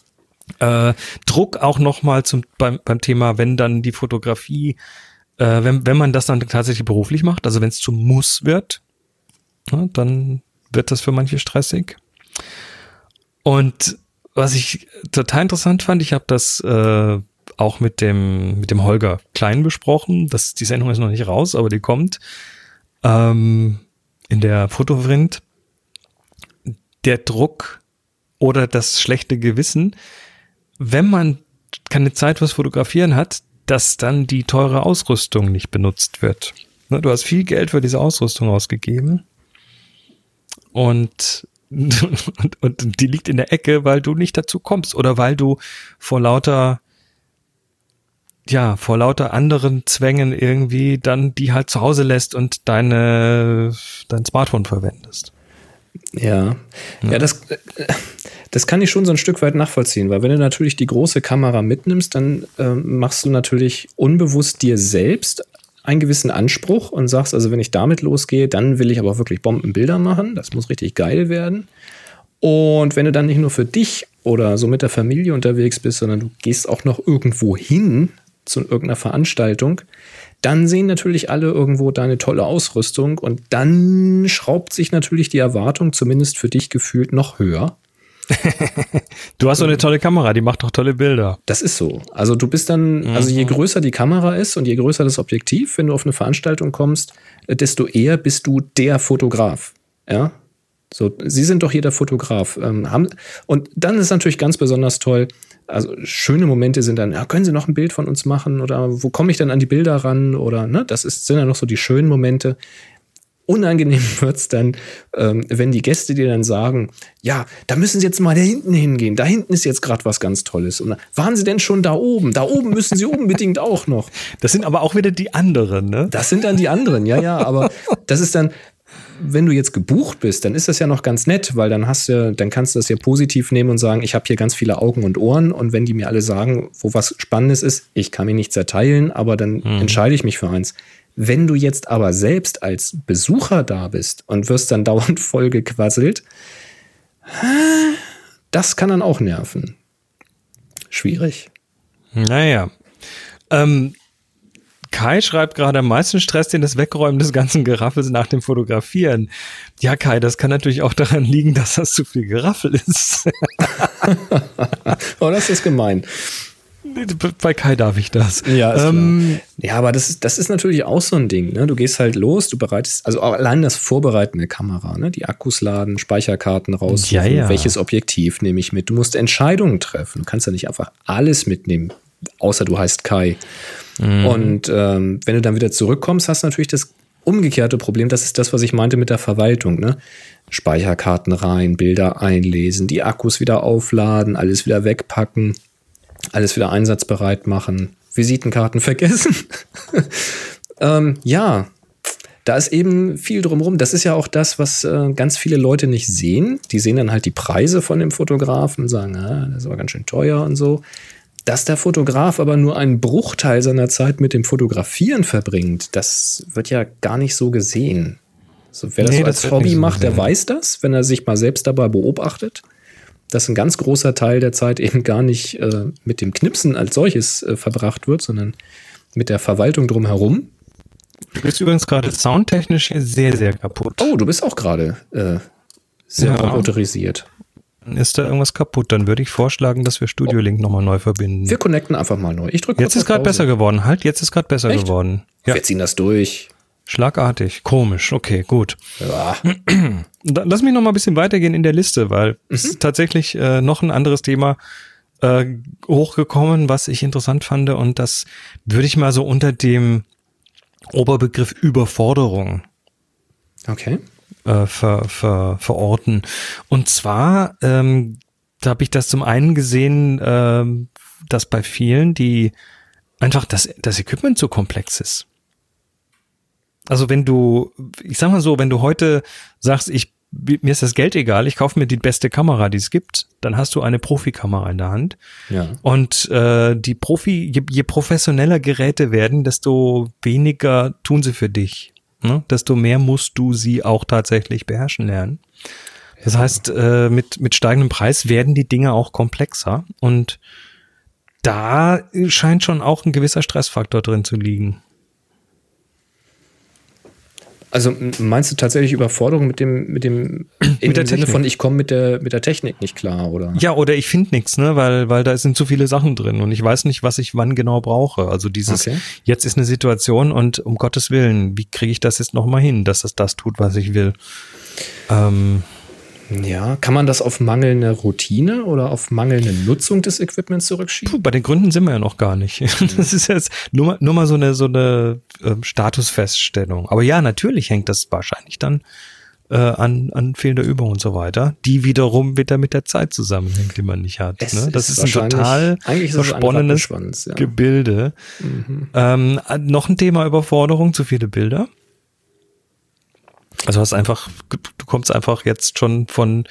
Äh, Druck auch nochmal zum, beim, beim Thema, wenn dann die Fotografie, äh, wenn, wenn man das dann tatsächlich beruflich macht, also wenn es zum Muss wird, ja, dann wird das für manche stressig. Und was ich total interessant fand, ich habe das äh, auch mit dem, mit dem Holger Klein besprochen. Das, die Sendung ist noch nicht raus, aber die kommt ähm, in der Fotovrint. Der Druck oder das schlechte Gewissen, wenn man keine Zeit fürs Fotografieren hat, dass dann die teure Ausrüstung nicht benutzt wird. Ne, du hast viel Geld für diese Ausrüstung ausgegeben und, und, und die liegt in der Ecke, weil du nicht dazu kommst oder weil du vor lauter ja, vor lauter anderen Zwängen irgendwie dann die halt zu Hause lässt und deine, dein Smartphone verwendest. Ja, ja, ja das, das kann ich schon so ein Stück weit nachvollziehen, weil wenn du natürlich die große Kamera mitnimmst, dann äh, machst du natürlich unbewusst dir selbst einen gewissen Anspruch und sagst, also wenn ich damit losgehe, dann will ich aber wirklich Bombenbilder machen. Das muss richtig geil werden. Und wenn du dann nicht nur für dich oder so mit der Familie unterwegs bist, sondern du gehst auch noch irgendwo hin zu irgendeiner Veranstaltung, dann sehen natürlich alle irgendwo deine tolle Ausrüstung und dann schraubt sich natürlich die Erwartung, zumindest für dich gefühlt, noch höher. du hast so eine tolle Kamera, die macht doch tolle Bilder. Das ist so. Also du bist dann, also je mhm. größer die Kamera ist und je größer das Objektiv, wenn du auf eine Veranstaltung kommst, desto eher bist du der Fotograf. Ja. So, Sie sind doch hier der Fotograf. Ähm, haben, und dann ist natürlich ganz besonders toll, also schöne Momente sind dann, ja, können Sie noch ein Bild von uns machen oder wo komme ich dann an die Bilder ran oder ne, das ist, sind dann noch so die schönen Momente. Unangenehm wird es dann, ähm, wenn die Gäste dir dann sagen, ja, da müssen Sie jetzt mal da hinten hingehen, da hinten ist jetzt gerade was ganz Tolles. Und waren Sie denn schon da oben? Da oben müssen Sie unbedingt auch noch. Das sind aber auch wieder die anderen, ne? Das sind dann die anderen, ja, ja, aber das ist dann, wenn du jetzt gebucht bist, dann ist das ja noch ganz nett, weil dann hast du, dann kannst du das ja positiv nehmen und sagen, ich habe hier ganz viele Augen und Ohren und wenn die mir alle sagen, wo was Spannendes ist, ich kann mir nichts erteilen, aber dann mhm. entscheide ich mich für eins. Wenn du jetzt aber selbst als Besucher da bist und wirst dann dauernd vollgequasselt, das kann dann auch nerven. Schwierig. Naja. Ähm, Kai schreibt gerade, am meisten Stress den das Wegräumen des ganzen Geraffels nach dem Fotografieren. Ja, Kai, das kann natürlich auch daran liegen, dass das zu viel Geraffel ist. oh, das ist gemein. Bei Kai darf ich das. Ja, ähm, ja aber das ist, das ist natürlich auch so ein Ding. Ne? Du gehst halt los, du bereitest, also allein das Vorbereiten der Kamera, ne? die Akkus laden, Speicherkarten raus, ja, ja. welches Objektiv nehme ich mit. Du musst Entscheidungen treffen. Du kannst ja nicht einfach alles mitnehmen, außer du heißt Kai. Mhm. Und ähm, wenn du dann wieder zurückkommst, hast du natürlich das umgekehrte Problem. Das ist das, was ich meinte mit der Verwaltung. Ne? Speicherkarten rein, Bilder einlesen, die Akkus wieder aufladen, alles wieder wegpacken, alles wieder einsatzbereit machen, Visitenkarten vergessen. ähm, ja, da ist eben viel drumherum. Das ist ja auch das, was äh, ganz viele Leute nicht sehen. Die sehen dann halt die Preise von dem Fotografen, sagen, ah, das aber ganz schön teuer und so. Dass der Fotograf aber nur einen Bruchteil seiner Zeit mit dem Fotografieren verbringt, das wird ja gar nicht so gesehen. So, wer das nee, so als das Hobby so macht, der weiß das, wenn er sich mal selbst dabei beobachtet, dass ein ganz großer Teil der Zeit eben gar nicht äh, mit dem Knipsen als solches äh, verbracht wird, sondern mit der Verwaltung drumherum. Du bist übrigens gerade soundtechnisch hier sehr, sehr kaputt. Oh, du bist auch gerade äh, sehr ja. autorisiert ist da irgendwas kaputt, dann würde ich vorschlagen, dass wir Studio Link nochmal neu verbinden. Wir connecten einfach mal neu. Ich drücke Jetzt ist gerade besser geworden. Halt, jetzt ist gerade besser Echt? geworden. Ja. Wir ziehen das durch. Schlagartig. Komisch. Okay, gut. Ja. Lass mich noch mal ein bisschen weitergehen in der Liste, weil mhm. es ist tatsächlich äh, noch ein anderes Thema äh, hochgekommen, was ich interessant fand. Und das würde ich mal so unter dem Oberbegriff Überforderung okay. Äh, ver, ver, verorten. Und zwar, ähm, da habe ich das zum einen gesehen, ähm, dass bei vielen, die einfach das, das Equipment so komplex ist. Also wenn du, ich sag mal so, wenn du heute sagst, ich mir ist das Geld egal, ich kaufe mir die beste Kamera, die es gibt, dann hast du eine Profikamera in der Hand. Ja. Und äh, die Profi, je, je professioneller Geräte werden, desto weniger tun sie für dich. Ne? Desto mehr musst du sie auch tatsächlich beherrschen lernen. Das heißt, äh, mit, mit steigendem Preis werden die Dinge auch komplexer und da scheint schon auch ein gewisser Stressfaktor drin zu liegen. Also meinst du tatsächlich Überforderung mit dem, mit dem, im der Sinne von ich komme mit der, mit der Technik nicht klar, oder? Ja, oder ich finde nichts, ne, weil, weil da sind zu viele Sachen drin und ich weiß nicht, was ich wann genau brauche. Also dieses, Okay. jetzt ist eine Situation und um Gottes Willen, wie kriege ich das jetzt nochmal hin, dass es das tut, was ich will? Ähm, Ja, kann man das auf mangelnde Routine oder auf mangelnde Nutzung des Equipments zurückschieben? puh, bei den Gründen sind wir ja noch gar nicht. Das ist jetzt nur mal, nur mal so eine, so eine ähm, Statusfeststellung. Aber ja, natürlich hängt das wahrscheinlich dann äh, an, an fehlender Übung und so weiter, die wiederum wieder mit der Zeit zusammenhängt, die man nicht hat. Ne? Das ist ist, ein total eigentlich ist es ein versponnenes Rattenschwanz, ja. Gebilde. Ähm, äh, noch ein Thema Überforderung, zu viele Bilder. Also hast einfach, du kommst einfach jetzt schon von,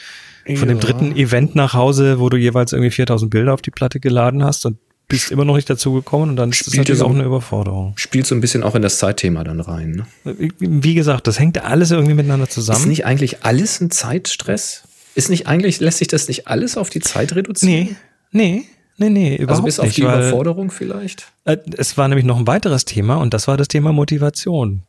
von dem Ja. dritten Event nach Hause, wo du jeweils irgendwie 4000 Bilder auf die Platte geladen hast und bist immer noch nicht dazu gekommen und dann ist das Spielt natürlich ja auch so- eine Überforderung. Spielt so ein bisschen auch in das Zeitthema dann rein. Ne? Wie gesagt, das hängt alles irgendwie miteinander Ist zusammen. nicht eigentlich alles ein Zeitstress? Ist nicht eigentlich, lässt sich das nicht alles auf die Zeit reduzieren? Nee, nee, nee, nee, überhaupt Also bis auf nicht. die Überforderung vielleicht? äh, es war nämlich noch ein weiteres Thema und das war das Thema Motivation.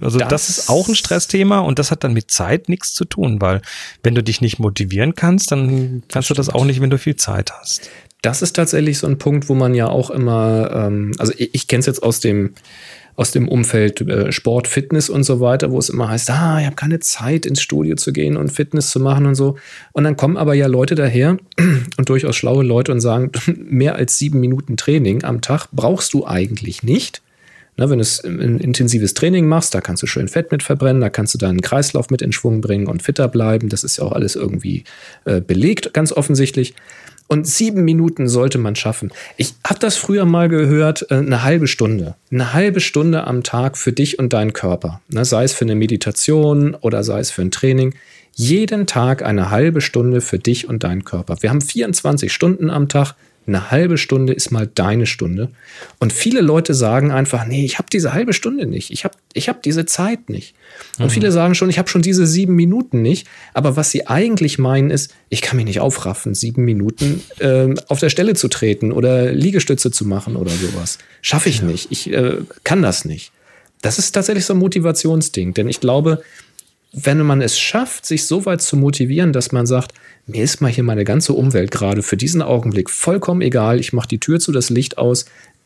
Also das, Das- ist auch ein Stressthema und das hat dann mit Zeit nichts zu tun, weil wenn du dich nicht motivieren kannst, dann kannst du das auch nicht, wenn du viel Zeit hast. Das ist tatsächlich so ein Punkt, wo man ja auch immer, ähm, also ich, ich kenne es jetzt aus dem, aus dem Umfeld äh, Sport, Fitness und so weiter, wo es immer heißt, ah, ich habe keine Zeit ins Studio zu gehen und Fitness zu machen und so. Und dann kommen aber ja Leute daher und durchaus schlaue Leute und sagen, mehr als sieben Minuten Training am Tag brauchst du eigentlich nicht. Na, wenn du ein intensives Training machst, da kannst du schön Fett mit verbrennen, da kannst du deinen Kreislauf mit in Schwung bringen und fitter bleiben. Das ist ja auch alles irgendwie äh, belegt, ganz offensichtlich. Und sieben Minuten sollte man schaffen. Ich habe das früher mal gehört, äh, eine halbe Stunde. Eine halbe Stunde am Tag für dich und deinen Körper. Ne, sei es für eine Meditation oder sei es für ein Training. Jeden Tag eine halbe Stunde für dich und deinen Körper. Wir haben 24 Stunden am Tag. Eine halbe Stunde ist mal deine Stunde. Und viele Leute sagen einfach, nee, ich habe diese halbe Stunde nicht. Ich habe ich hab diese Zeit nicht. Und viele sagen schon, ich habe schon diese sieben Minuten nicht. Aber was sie eigentlich meinen ist, ich kann mich nicht aufraffen, sieben Minuten ähm, auf der Stelle zu treten oder Liegestütze zu machen oder sowas. Schaffe ich nicht. Ich äh, kann das nicht. Das ist tatsächlich so ein Motivationsding. Denn ich glaube, wenn man es schafft, sich so weit zu motivieren, dass man sagt, mir ist mal hier meine ganze Umwelt gerade für diesen Augenblick vollkommen egal, ich mache die Tür zu, das Licht aus,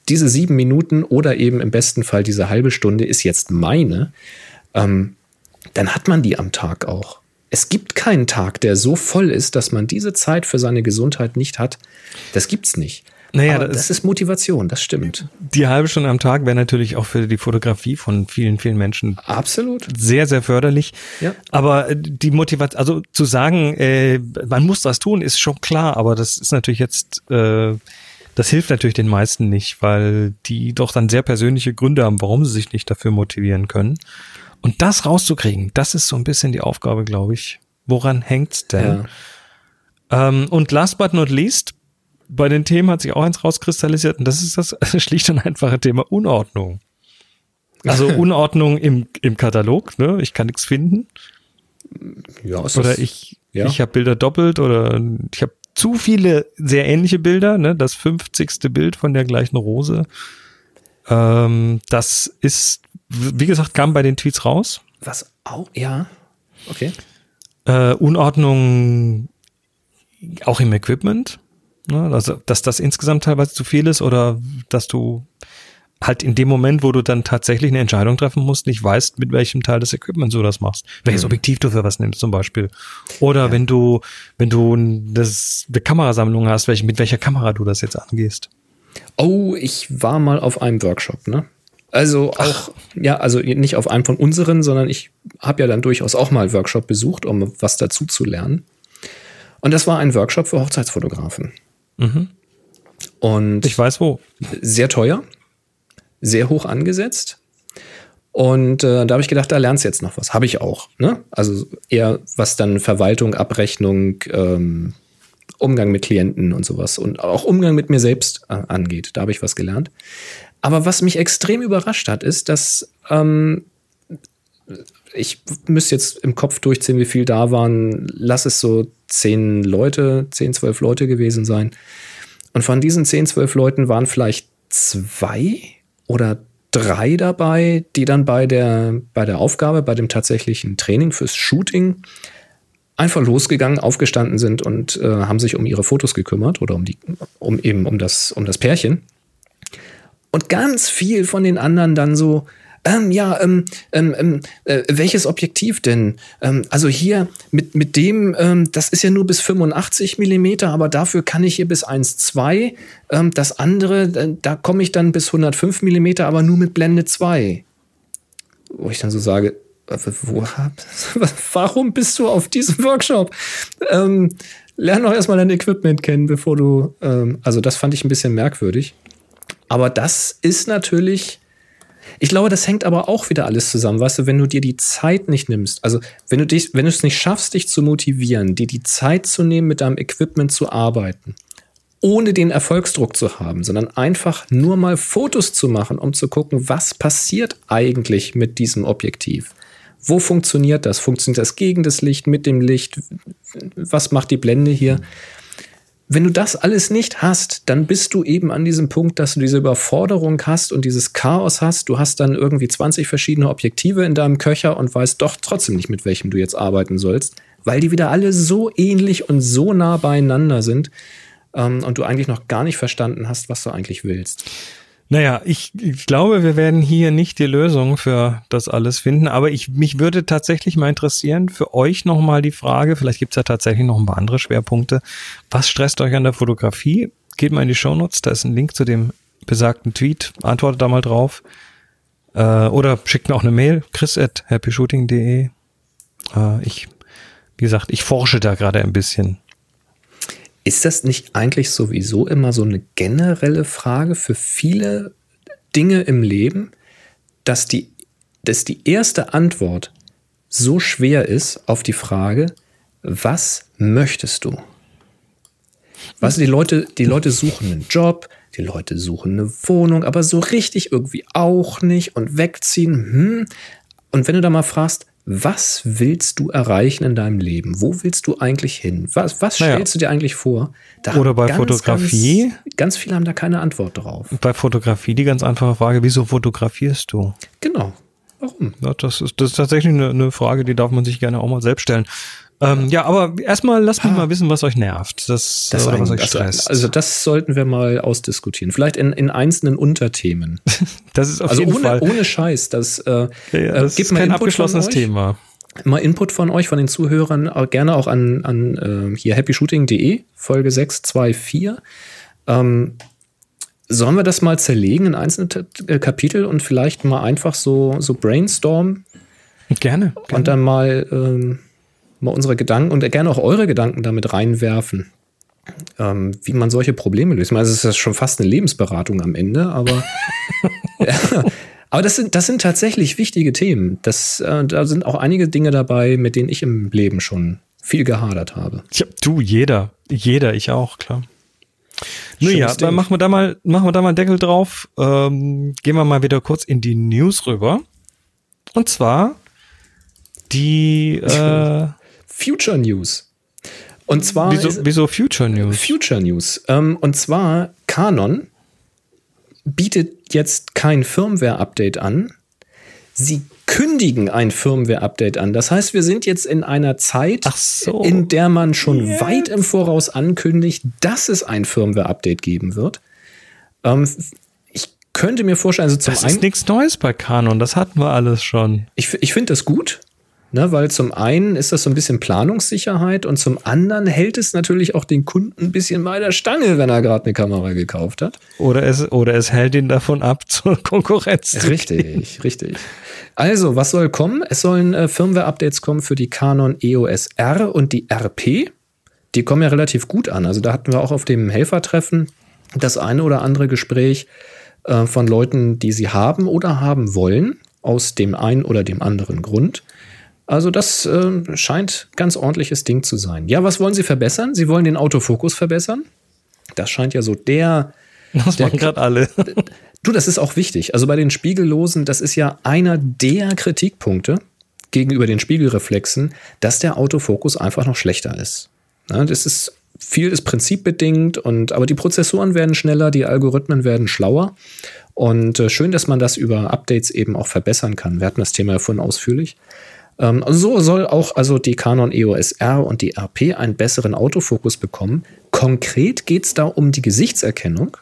diese sieben Minuten oder eben im besten Fall diese halbe Stunde ist jetzt meine, ähm, dann hat man die am Tag auch. Es gibt keinen Tag, der so voll ist, dass man diese Zeit für seine Gesundheit nicht hat. Das gibt's nicht. Naja, das- das ist Motivation, das stimmt. Die halbe Stunde am Tag wäre natürlich auch für die Fotografie von vielen, vielen Menschen Absolut. sehr, sehr förderlich. Ja. Aber äh, die Motivation, also zu sagen, äh, man muss das tun, ist schon klar, aber das ist natürlich jetzt, äh, das hilft natürlich den meisten nicht, weil die doch dann sehr persönliche Gründe haben, warum sie sich nicht dafür motivieren können. Und das rauszukriegen, das ist so ein bisschen die Aufgabe, glaube ich. Woran hängt's denn? Ja. Ähm, und last but not least, bei den Themen hat sich auch eins rauskristallisiert und das ist das schlicht und einfache Thema Unordnung. Also Unordnung im, im Katalog, ne? Ich kann nichts finden. Ja, ist Oder das- ich, ja. ich habe Bilder doppelt oder ich habe zu viele sehr ähnliche Bilder, ne? Das 50. Bild von der gleichen Rose. Ähm, das ist, wie gesagt, kam bei den Tweets raus. Was auch, ja. Okay. Äh, Unordnung auch im Equipment. Ne? Also, dass das insgesamt teilweise zu viel ist oder dass du halt in dem Moment, wo du dann tatsächlich eine Entscheidung treffen musst, nicht weißt, mit welchem Teil des Equipments du das machst. Welches Objektiv du für was nimmst zum Beispiel. Oder wenn du, wenn du das, eine Kamerasammlung hast, welche, mit welcher Kamera du das jetzt angehst. Oh, ich war mal auf einem Workshop, ne? Also auch, Ach. ja, also nicht auf einem von unseren, sondern ich habe ja dann durchaus auch mal Workshop besucht, um was dazu zu lernen. Und das war ein Workshop für Hochzeitsfotografen. Mhm. Und ich weiß wo. Sehr teuer, sehr hoch angesetzt. Und äh, da habe ich gedacht, da lernst du jetzt noch was. Habe ich auch. Ne? Also eher was dann Verwaltung, Abrechnung, ähm, Umgang mit Klienten und sowas und auch Umgang mit mir selbst äh, angeht. Da habe ich was gelernt. Aber was mich extrem überrascht hat, ist, dass ähm, ich müsste jetzt im Kopf durchziehen, wie viel da waren. Lass es so zehn Leute, zehn, zwölf Leute gewesen sein. Und von diesen zehn, zwölf Leuten waren vielleicht zwei oder drei dabei, die dann bei der, bei der Aufgabe, bei dem tatsächlichen Training fürs Shooting einfach losgegangen, aufgestanden sind und äh, haben sich um ihre Fotos gekümmert oder um die, um eben um das, um das Pärchen. Und ganz viel von den anderen dann so, ähm, ja, ähm, ähm, ähm, äh, welches Objektiv denn? Ähm, also hier mit, mit dem, ähm, das ist ja nur bis 85 Millimeter, aber dafür kann ich hier bis 1,2. Ähm, das andere, da komme ich dann bis 105 Millimeter, aber nur mit Blende 2. Wo ich dann so sage, äh, wo, warum bist du auf diesem Workshop? Ähm, lern doch erstmal dein Equipment kennen, bevor du, ähm, also das fand ich ein bisschen merkwürdig. Aber das ist natürlich ich glaube, das hängt aber auch wieder alles zusammen, weißt du, wenn du dir die Zeit nicht nimmst, also wenn du dich, wenn du es nicht schaffst, dich zu motivieren, dir die Zeit zu nehmen, mit deinem Equipment zu arbeiten, ohne den Erfolgsdruck zu haben, sondern einfach nur mal Fotos zu machen, um zu gucken, was passiert eigentlich mit diesem Objektiv. Wo funktioniert das? Funktioniert das gegen das Licht, mit dem Licht? Was macht die Blende hier? Wenn du das alles nicht hast, dann bist du eben an diesem Punkt, dass du diese Überforderung hast und dieses Chaos hast. Du hast dann irgendwie 20 verschiedene Objektive in deinem Köcher und weißt doch trotzdem nicht, mit welchem du jetzt arbeiten sollst, weil die wieder alle so ähnlich und so nah beieinander sind ähm, und du eigentlich noch gar nicht verstanden hast, was du eigentlich willst. Naja, ich, ich glaube, wir werden hier nicht die Lösung für das alles finden, aber ich, mich würde tatsächlich mal interessieren, für euch nochmal die Frage, vielleicht gibt's ja tatsächlich noch ein paar andere Schwerpunkte. Was stresst euch an der Fotografie? Geht mal in die Shownotes, da ist ein Link zu dem besagten Tweet, antwortet da mal drauf. Äh, oder schickt mir auch eine Mail, chris at happyshooting.de. Äh, ich, wie gesagt, ich forsche da gerade ein bisschen. Ist das nicht eigentlich sowieso immer so eine generelle Frage für viele Dinge im Leben, dass die, dass die erste Antwort so schwer ist auf die Frage, was möchtest du? Was die Leute, die Leute suchen einen Job, die Leute suchen eine Wohnung, aber so richtig irgendwie auch nicht und wegziehen. Hm. Und wenn du da mal fragst, was willst du erreichen in deinem Leben? Wo willst du eigentlich hin? Was, was naja. stellst du dir eigentlich vor? Da Oder bei ganz, Fotografie? Ganz, ganz, viele haben da keine Antwort drauf. Bei Fotografie die ganz einfache Frage, wieso fotografierst du? Genau. Warum? Ja, das, ist, das ist tatsächlich eine, eine Frage, die darf man sich gerne auch mal selbst stellen. Ähm, ja, aber erstmal lasst mich ah. mal wissen, was euch nervt. Das, das oder was euch stresst. Also, das sollten wir mal ausdiskutieren. Vielleicht in, in einzelnen Unterthemen. das ist auf also jeden ohne, Fall. ohne Scheiß. Das, äh, ja, ja, das gibt ist kein Input abgeschlossenes Thema. Mal Input von euch, von den Zuhörern, gerne auch an, an äh, hier happyshooting.de, Folge 624. Ähm, sollen wir das mal zerlegen in einzelne äh, Kapitel und vielleicht mal einfach so, so brainstormen? Gerne. gerne. Und dann mal ähm, mal unsere Gedanken und gerne auch eure Gedanken damit reinwerfen, ähm, wie man solche Probleme löst. Ich meine, es ist ja schon fast eine Lebensberatung am Ende, aber, ja, aber das sind, das sind tatsächlich wichtige Themen. Das, äh, da sind auch einige Dinge dabei, mit denen ich im Leben schon viel gehadert habe. Ja, du, jeder, jeder, ich auch, klar. Naja, dann machen wir da mal, machen wir da mal Deckel drauf. Ähm, gehen wir mal wieder kurz in die News rüber. Und zwar die äh, Future News. Und zwar. Wieso, wieso Future News? Future News. Ähm, und zwar Canon bietet jetzt kein Firmware-Update an. Sie kündigen ein Firmware-Update an. Das heißt, wir sind jetzt in einer Zeit, so. in der man schon yes. weit im Voraus ankündigt, dass es ein Firmware-Update geben wird. Ähm, ich könnte mir vorstellen, also zum Das ist nichts Neues bei Canon, das hatten wir alles schon. Ich, ich finde das gut. Ne, weil zum einen ist das so ein bisschen Planungssicherheit und zum anderen hält es natürlich auch den Kunden ein bisschen bei der Stange, wenn er gerade eine Kamera gekauft hat. Oder es, oder es hält ihn davon ab, zur Konkurrenz zu Richtig, richtig. Also, was soll kommen? Es sollen äh, Firmware-Updates kommen für die Canon EOS R und die RP. Die kommen ja relativ gut an. Also, da hatten wir auch auf dem Helfertreffen das eine oder andere Gespräch äh, von Leuten, die sie haben oder haben wollen, aus dem einen oder dem anderen Grund. Also das äh, scheint ganz ordentliches Ding zu sein. Ja, was wollen Sie verbessern? Sie wollen den Autofokus verbessern. Das scheint ja so der. Das machen gerade alle. Du, das ist auch wichtig. Also bei den Spiegellosen, das ist ja einer der Kritikpunkte gegenüber den Spiegelreflexen, dass der Autofokus einfach noch schlechter ist. Ja, das ist viel ist prinzipbedingt und aber die Prozessoren werden schneller, die Algorithmen werden schlauer und äh, schön, dass man das über Updates eben auch verbessern kann. Wir hatten das Thema ja vorhin ausführlich. Ähm, so soll auch also die Canon EOS R und die RP einen besseren Autofokus bekommen. Konkret geht es da um die Gesichtserkennung.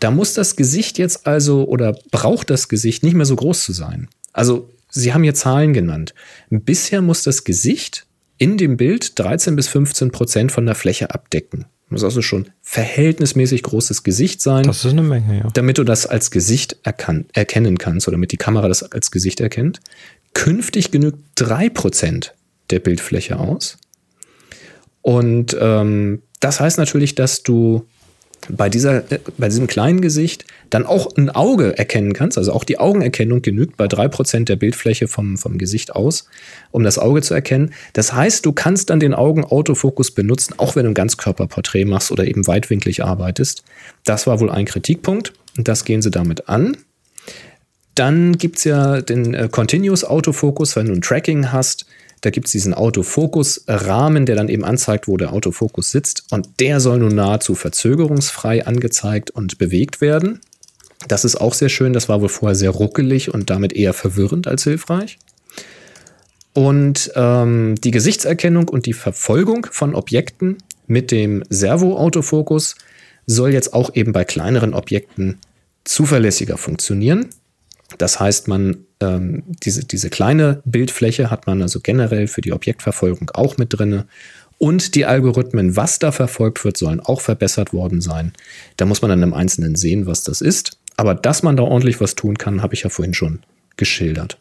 Da muss das Gesicht jetzt also oder braucht das Gesicht nicht mehr so groß zu sein. Also Sie haben hier Zahlen genannt. Bisher muss das Gesicht in dem Bild 13 bis 15 Prozent von der Fläche abdecken. Muss also schon verhältnismäßig großes Gesicht sein. Das ist eine Menge, ja. Damit du das als Gesicht erkennen kannst oder damit die Kamera das als Gesicht erkennt. Künftig genügt 3% der Bildfläche aus. Und ähm, das heißt natürlich, dass du bei, dieser, äh, bei diesem kleinen Gesicht dann auch ein Auge erkennen kannst. Also auch die Augenerkennung genügt bei 3% der Bildfläche vom, vom Gesicht aus, um das Auge zu erkennen. Das heißt, du kannst dann den Augenautofokus benutzen, auch wenn du ein Ganzkörperporträt machst oder eben weitwinklig arbeitest. Das war wohl ein Kritikpunkt und das gehen sie damit an. Dann gibt es ja den äh, Continuous Autofokus, wenn du ein Tracking hast. Da gibt es diesen Autofokus-Rahmen, der dann eben anzeigt, wo der Autofokus sitzt. Und der soll nun nahezu verzögerungsfrei angezeigt und bewegt werden. Das ist auch sehr schön. Das war wohl vorher sehr ruckelig und damit eher verwirrend als hilfreich. Und ähm, die Gesichtserkennung und die Verfolgung von Objekten mit dem Servo-Autofokus soll jetzt auch eben bei kleineren Objekten zuverlässiger funktionieren. Das heißt, man ähm, diese, diese kleine Bildfläche hat man also generell für die Objektverfolgung auch mit drinne. Und die Algorithmen, was da verfolgt wird, sollen auch verbessert worden sein. Da muss man dann im Einzelnen sehen, was das ist. Aber dass man da ordentlich was tun kann, habe ich ja vorhin schon geschildert.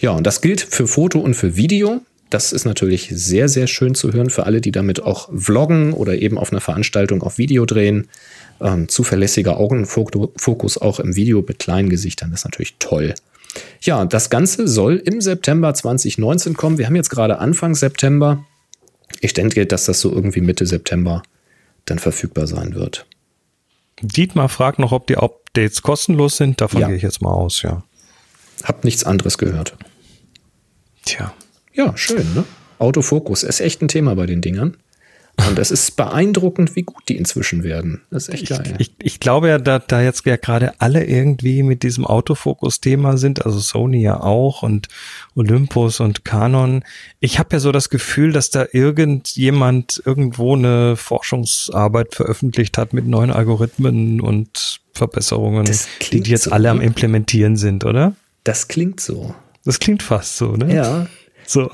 Ja, und das gilt für Foto und für Video. Das ist natürlich sehr, sehr schön zu hören für alle, die damit auch vloggen oder eben auf einer Veranstaltung auf Video drehen. Ähm, zuverlässiger Augenfokus auch im Video mit kleinen Gesichtern, das ist natürlich toll. Ja, das Ganze soll im September 2019 kommen. Wir haben jetzt gerade Anfang September. Ich denke, dass das so irgendwie Mitte September dann verfügbar sein wird. Dietmar fragt noch, ob die Updates kostenlos sind. Davon ja. gehe ich jetzt mal aus, ja. Hab nichts anderes gehört. Tja. Ja, schön, ne? Autofokus ist echt ein Thema bei den Dingern. Und es ist beeindruckend, wie gut die inzwischen werden. Das ist echt ich, geil. Ich, ich glaube ja, da, da jetzt ja gerade alle irgendwie mit diesem Autofokus-Thema sind, also Sony ja auch und Olympus und Canon. Ich habe ja so das Gefühl, dass da irgendjemand irgendwo eine Forschungsarbeit veröffentlicht hat mit neuen Algorithmen und Verbesserungen, die, die jetzt so, alle am? Implementieren sind, oder? Das klingt so. Das klingt fast so, ne? Ja. So,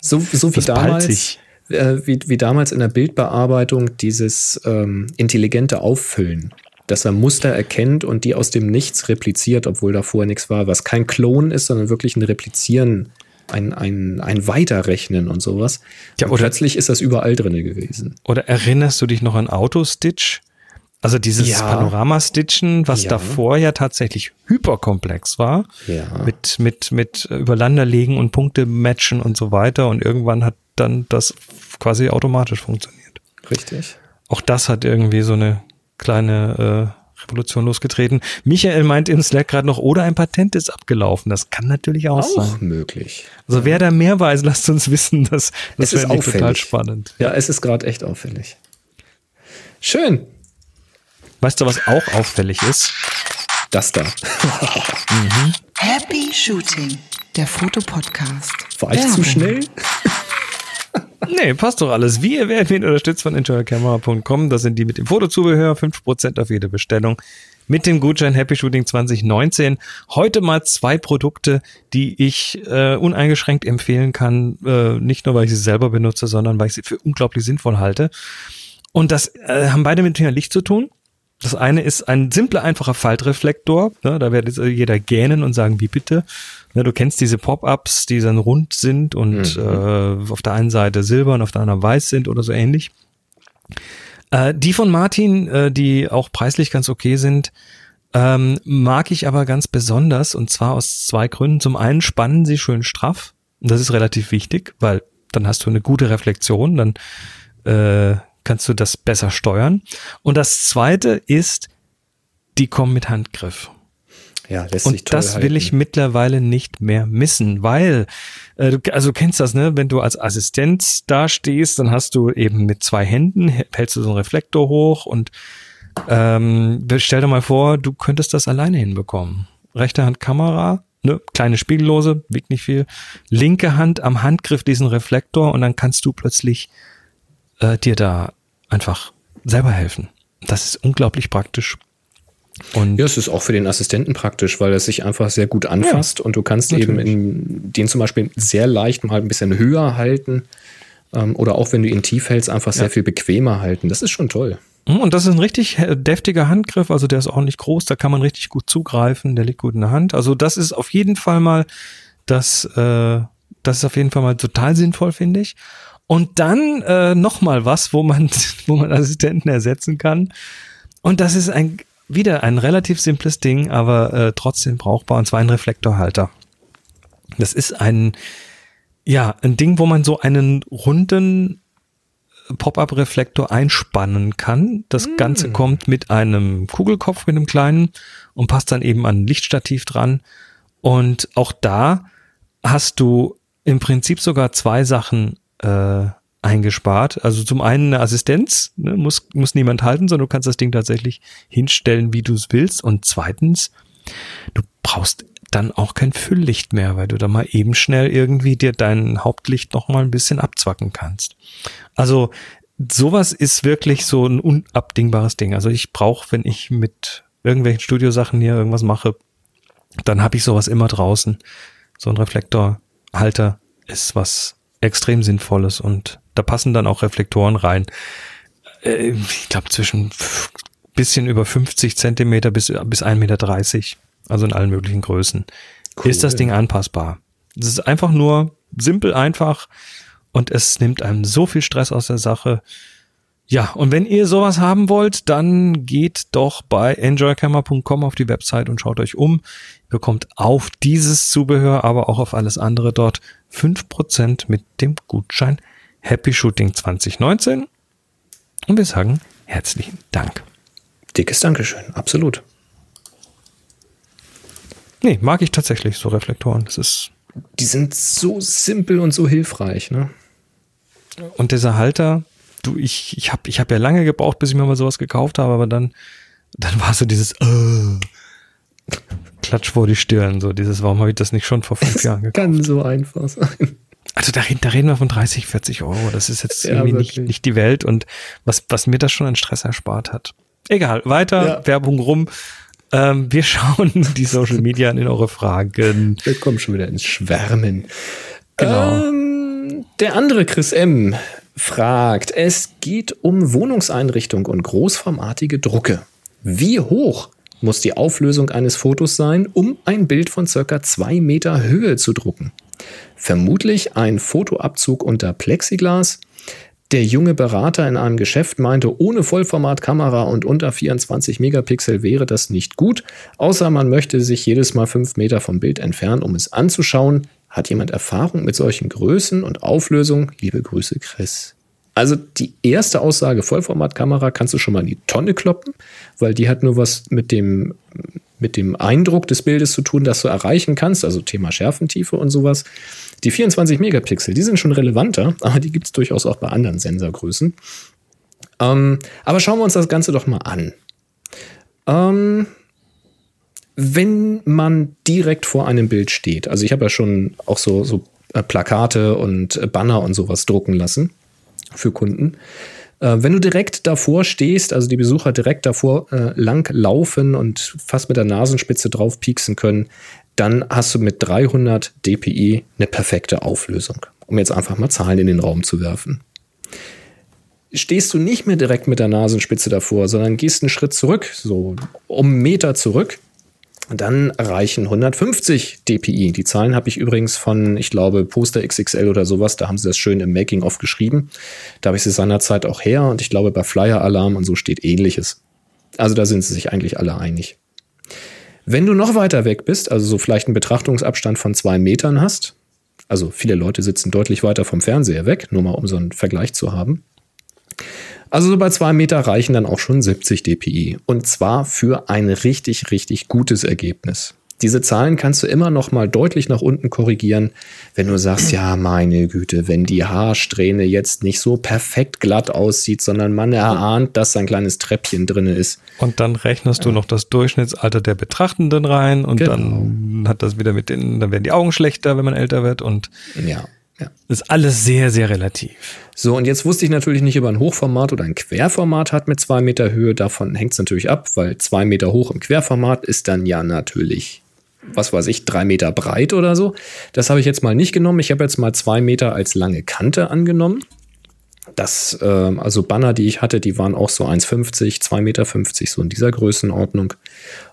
so, so wie damals äh, wie, wie damals in der Bildbearbeitung dieses ähm, intelligente Auffüllen, dass er Muster erkennt und die aus dem Nichts repliziert, obwohl da vorher nichts war, was kein Klon ist, sondern wirklich ein Replizieren, ein, ein, ein Weiterrechnen und sowas. Ja, oder plötzlich ist das überall drin gewesen. Oder erinnerst du dich noch an Autostitch? Also dieses ja. Panorama-Stitchen, was ja. davor ja tatsächlich hyperkomplex war, ja. mit, mit, mit Übereinanderlegen und Punkte matchen und so weiter. Und irgendwann hat dann das quasi automatisch funktioniert. Richtig. Auch das hat irgendwie so eine kleine äh, Revolution losgetreten. Michael meint im Slack gerade noch, oder ein Patent ist abgelaufen. Das kann natürlich auch, auch sein. möglich. Also wer da mehr weiß, lasst uns wissen. Das, das wäre total spannend. Ja, es ist gerade echt auffällig. Schön. Weißt du, was auch auffällig ist? Das da. mhm. Happy Shooting, der Fotopodcast. War ich zu schnell? Nee, passt doch alles. Wie ihr werdet unterstützt von enjoycamera.com. Das sind die mit dem Fotozubehör. 5% auf jede Bestellung. mit dem Gutschein Happy Shooting 2019. Heute mal zwei Produkte, die ich äh, uneingeschränkt empfehlen kann. Äh, nicht nur, weil ich sie selber benutze, sondern weil ich sie für unglaublich sinnvoll halte. Und das äh, haben beide mit Thema Licht zu tun. Das eine ist ein simpler, einfacher Faltreflektor. Ne, da wird jeder gähnen und sagen, wie bitte. Ne, du kennst diese Pop-ups, die dann rund sind und mhm. äh, auf der einen Seite silber und auf der anderen weiß sind oder so ähnlich. Äh, die von Martin, äh, die auch preislich ganz okay sind, ähm, mag ich aber ganz besonders und zwar aus zwei Gründen. Zum einen spannen sie schön straff. Und das ist relativ wichtig, weil dann hast du eine gute Reflexion, dann äh, kannst du das besser steuern. Und das zweite ist, die kommen mit Handgriff. Ja, lässt und sich toll das halten. will ich mittlerweile nicht mehr missen, weil, äh, also du kennst das, ne? Wenn du als Assistent da stehst, dann hast du eben mit zwei Händen, hältst du so einen Reflektor hoch und ähm, stell dir mal vor, du könntest das alleine hinbekommen. Rechte Hand Kamera, ne, kleine Spiegellose, wiegt nicht viel. Linke Hand am Handgriff diesen Reflektor und dann kannst du plötzlich äh, dir da einfach selber helfen. Das ist unglaublich praktisch. Und ja, es ist auch für den Assistenten praktisch, weil es sich einfach sehr gut anfasst ja, und du kannst natürlich. eben in, den zum Beispiel sehr leicht mal ein bisschen höher halten ähm, oder auch wenn du ihn tief hältst, einfach ja. sehr viel bequemer halten. Das ist schon toll. Mhm, und das ist ein richtig deftiger Handgriff, also der ist auch nicht groß, da kann man richtig gut zugreifen, der liegt gut in der Hand. Also das ist auf jeden Fall mal, das, äh, das ist auf jeden Fall mal total sinnvoll, finde ich. Und dann äh, noch mal was, wo man, wo man Assistenten ersetzen kann. Und das ist ein wieder ein relativ simples Ding, aber äh, trotzdem brauchbar, und zwar ein Reflektorhalter. Das ist ein, ja, ein Ding, wo man so einen runden Pop-up-Reflektor einspannen kann. Das mm. Ganze kommt mit einem Kugelkopf, mit einem kleinen und passt dann eben an ein Lichtstativ dran. Und auch da hast du im Prinzip sogar zwei Sachen äh, eingespart. Also zum einen eine Assistenz, ne, muss, muss niemand halten, sondern du kannst das Ding tatsächlich hinstellen, wie du es willst. Und zweitens, du brauchst dann auch kein Fülllicht mehr, weil du da mal eben schnell irgendwie dir dein Hauptlicht noch mal ein bisschen abzwacken kannst. Also sowas ist wirklich so ein unabdingbares Ding. Also ich brauche, wenn ich mit irgendwelchen Studiosachen hier irgendwas mache, dann habe ich sowas immer draußen. So ein Reflektorhalter ist was extrem Sinnvolles und da passen dann auch Reflektoren rein. Äh, ich glaube zwischen bisschen über 50 Zentimeter bis, bis 1,30 Meter. Also in allen möglichen Größen. Cool. Ist das Ding anpassbar. Es ist einfach nur simpel, einfach und es nimmt einem so viel Stress aus der Sache. Ja, und wenn ihr sowas haben wollt, dann geht doch bei enjoycamera.com auf die Website und schaut euch um. Ihr bekommt auf dieses Zubehör, aber auch auf alles andere dort 5% mit dem Gutschein Happy Shooting 2019. Und wir sagen herzlichen Dank. Dickes Dankeschön, absolut. Nee, mag ich tatsächlich so Reflektoren. Das ist. Die sind so simpel und so hilfreich, ne? Und dieser Halter, du, ich, ich habe ich hab ja lange gebraucht, bis ich mir mal sowas gekauft habe, aber dann, dann war so dieses äh, Klatsch vor die Stirn, so dieses, warum habe ich das nicht schon vor fünf es Jahren gekauft? Kann so einfach sein. Also da, da reden wir von 30, 40 Euro. Das ist jetzt ja, irgendwie nicht, nicht die Welt und was, was mir das schon an Stress erspart hat. Egal, weiter, ja. Werbung rum. Ähm, wir schauen die Social Media an in eure Fragen. Wir kommen schon wieder ins Schwärmen. Genau. Ähm, der andere Chris M fragt, es geht um Wohnungseinrichtung und großformatige Drucke. Wie hoch muss die Auflösung eines Fotos sein, um ein Bild von circa zwei Meter Höhe zu drucken? Vermutlich ein Fotoabzug unter Plexiglas. Der junge Berater in einem Geschäft meinte, ohne Vollformatkamera und unter 24 Megapixel wäre das nicht gut, außer man möchte sich jedes Mal fünf Meter vom Bild entfernen, um es anzuschauen. Hat jemand Erfahrung mit solchen Größen und Auflösungen? Liebe Grüße, Chris. Also die erste Aussage, Vollformatkamera, kannst du schon mal in die Tonne kloppen, weil die hat nur was mit dem, mit dem Eindruck des Bildes zu tun, das du erreichen kannst, also Thema Schärfentiefe und sowas. Die 24 Megapixel, die sind schon relevanter, aber die gibt es durchaus auch bei anderen Sensorgrößen. Ähm, aber schauen wir uns das Ganze doch mal an. Ähm, wenn man direkt vor einem Bild steht, also ich habe ja schon auch so, so äh, Plakate und äh, Banner und sowas drucken lassen für Kunden. Äh, wenn du direkt davor stehst, also die Besucher direkt davor äh, lang laufen und fast mit der Nasenspitze drauf pieksen können, dann hast du mit 300 dpi eine perfekte Auflösung, um jetzt einfach mal Zahlen in den Raum zu werfen. Stehst du nicht mehr direkt mit der Nasenspitze davor, sondern gehst einen Schritt zurück, so um einen Meter zurück, dann reichen 150 dpi. Die Zahlen habe ich übrigens von, ich glaube, Poster XXL oder sowas. Da haben sie das schön im Making-of geschrieben. Da habe ich sie seinerzeit auch her und ich glaube, bei Flyer Alarm und so steht ähnliches. Also da sind sie sich eigentlich alle einig. Wenn du noch weiter weg bist, also so vielleicht einen Betrachtungsabstand von zwei Metern hast, also viele Leute sitzen deutlich weiter vom Fernseher weg, nur mal um so einen Vergleich zu haben, also so bei zwei Meter reichen dann auch schon 70 dpi. Und zwar für ein richtig, richtig gutes Ergebnis. Diese Zahlen kannst du immer noch mal deutlich nach unten korrigieren, wenn du sagst, ja, meine Güte, wenn die Haarsträhne jetzt nicht so perfekt glatt aussieht, sondern man erahnt, dass ein kleines Treppchen drin ist. Und dann rechnest du noch das Durchschnittsalter der Betrachtenden rein und genau. dann hat das wieder mit den, dann werden die Augen schlechter, wenn man älter wird und ja. Ja. Ist alles sehr, sehr relativ. So, und jetzt wusste ich natürlich nicht, ob er ein Hochformat oder ein Querformat hat mit zwei Meter Höhe. Davon hängt es natürlich ab, weil zwei Meter hoch im Querformat ist dann ja natürlich, was weiß ich, drei Meter breit oder so. Das habe ich jetzt mal nicht genommen. Ich habe jetzt mal zwei Meter als lange Kante angenommen. Das, äh, also Banner, die ich hatte, die waren auch so 1,50, 2,50 Meter, so in dieser Größenordnung.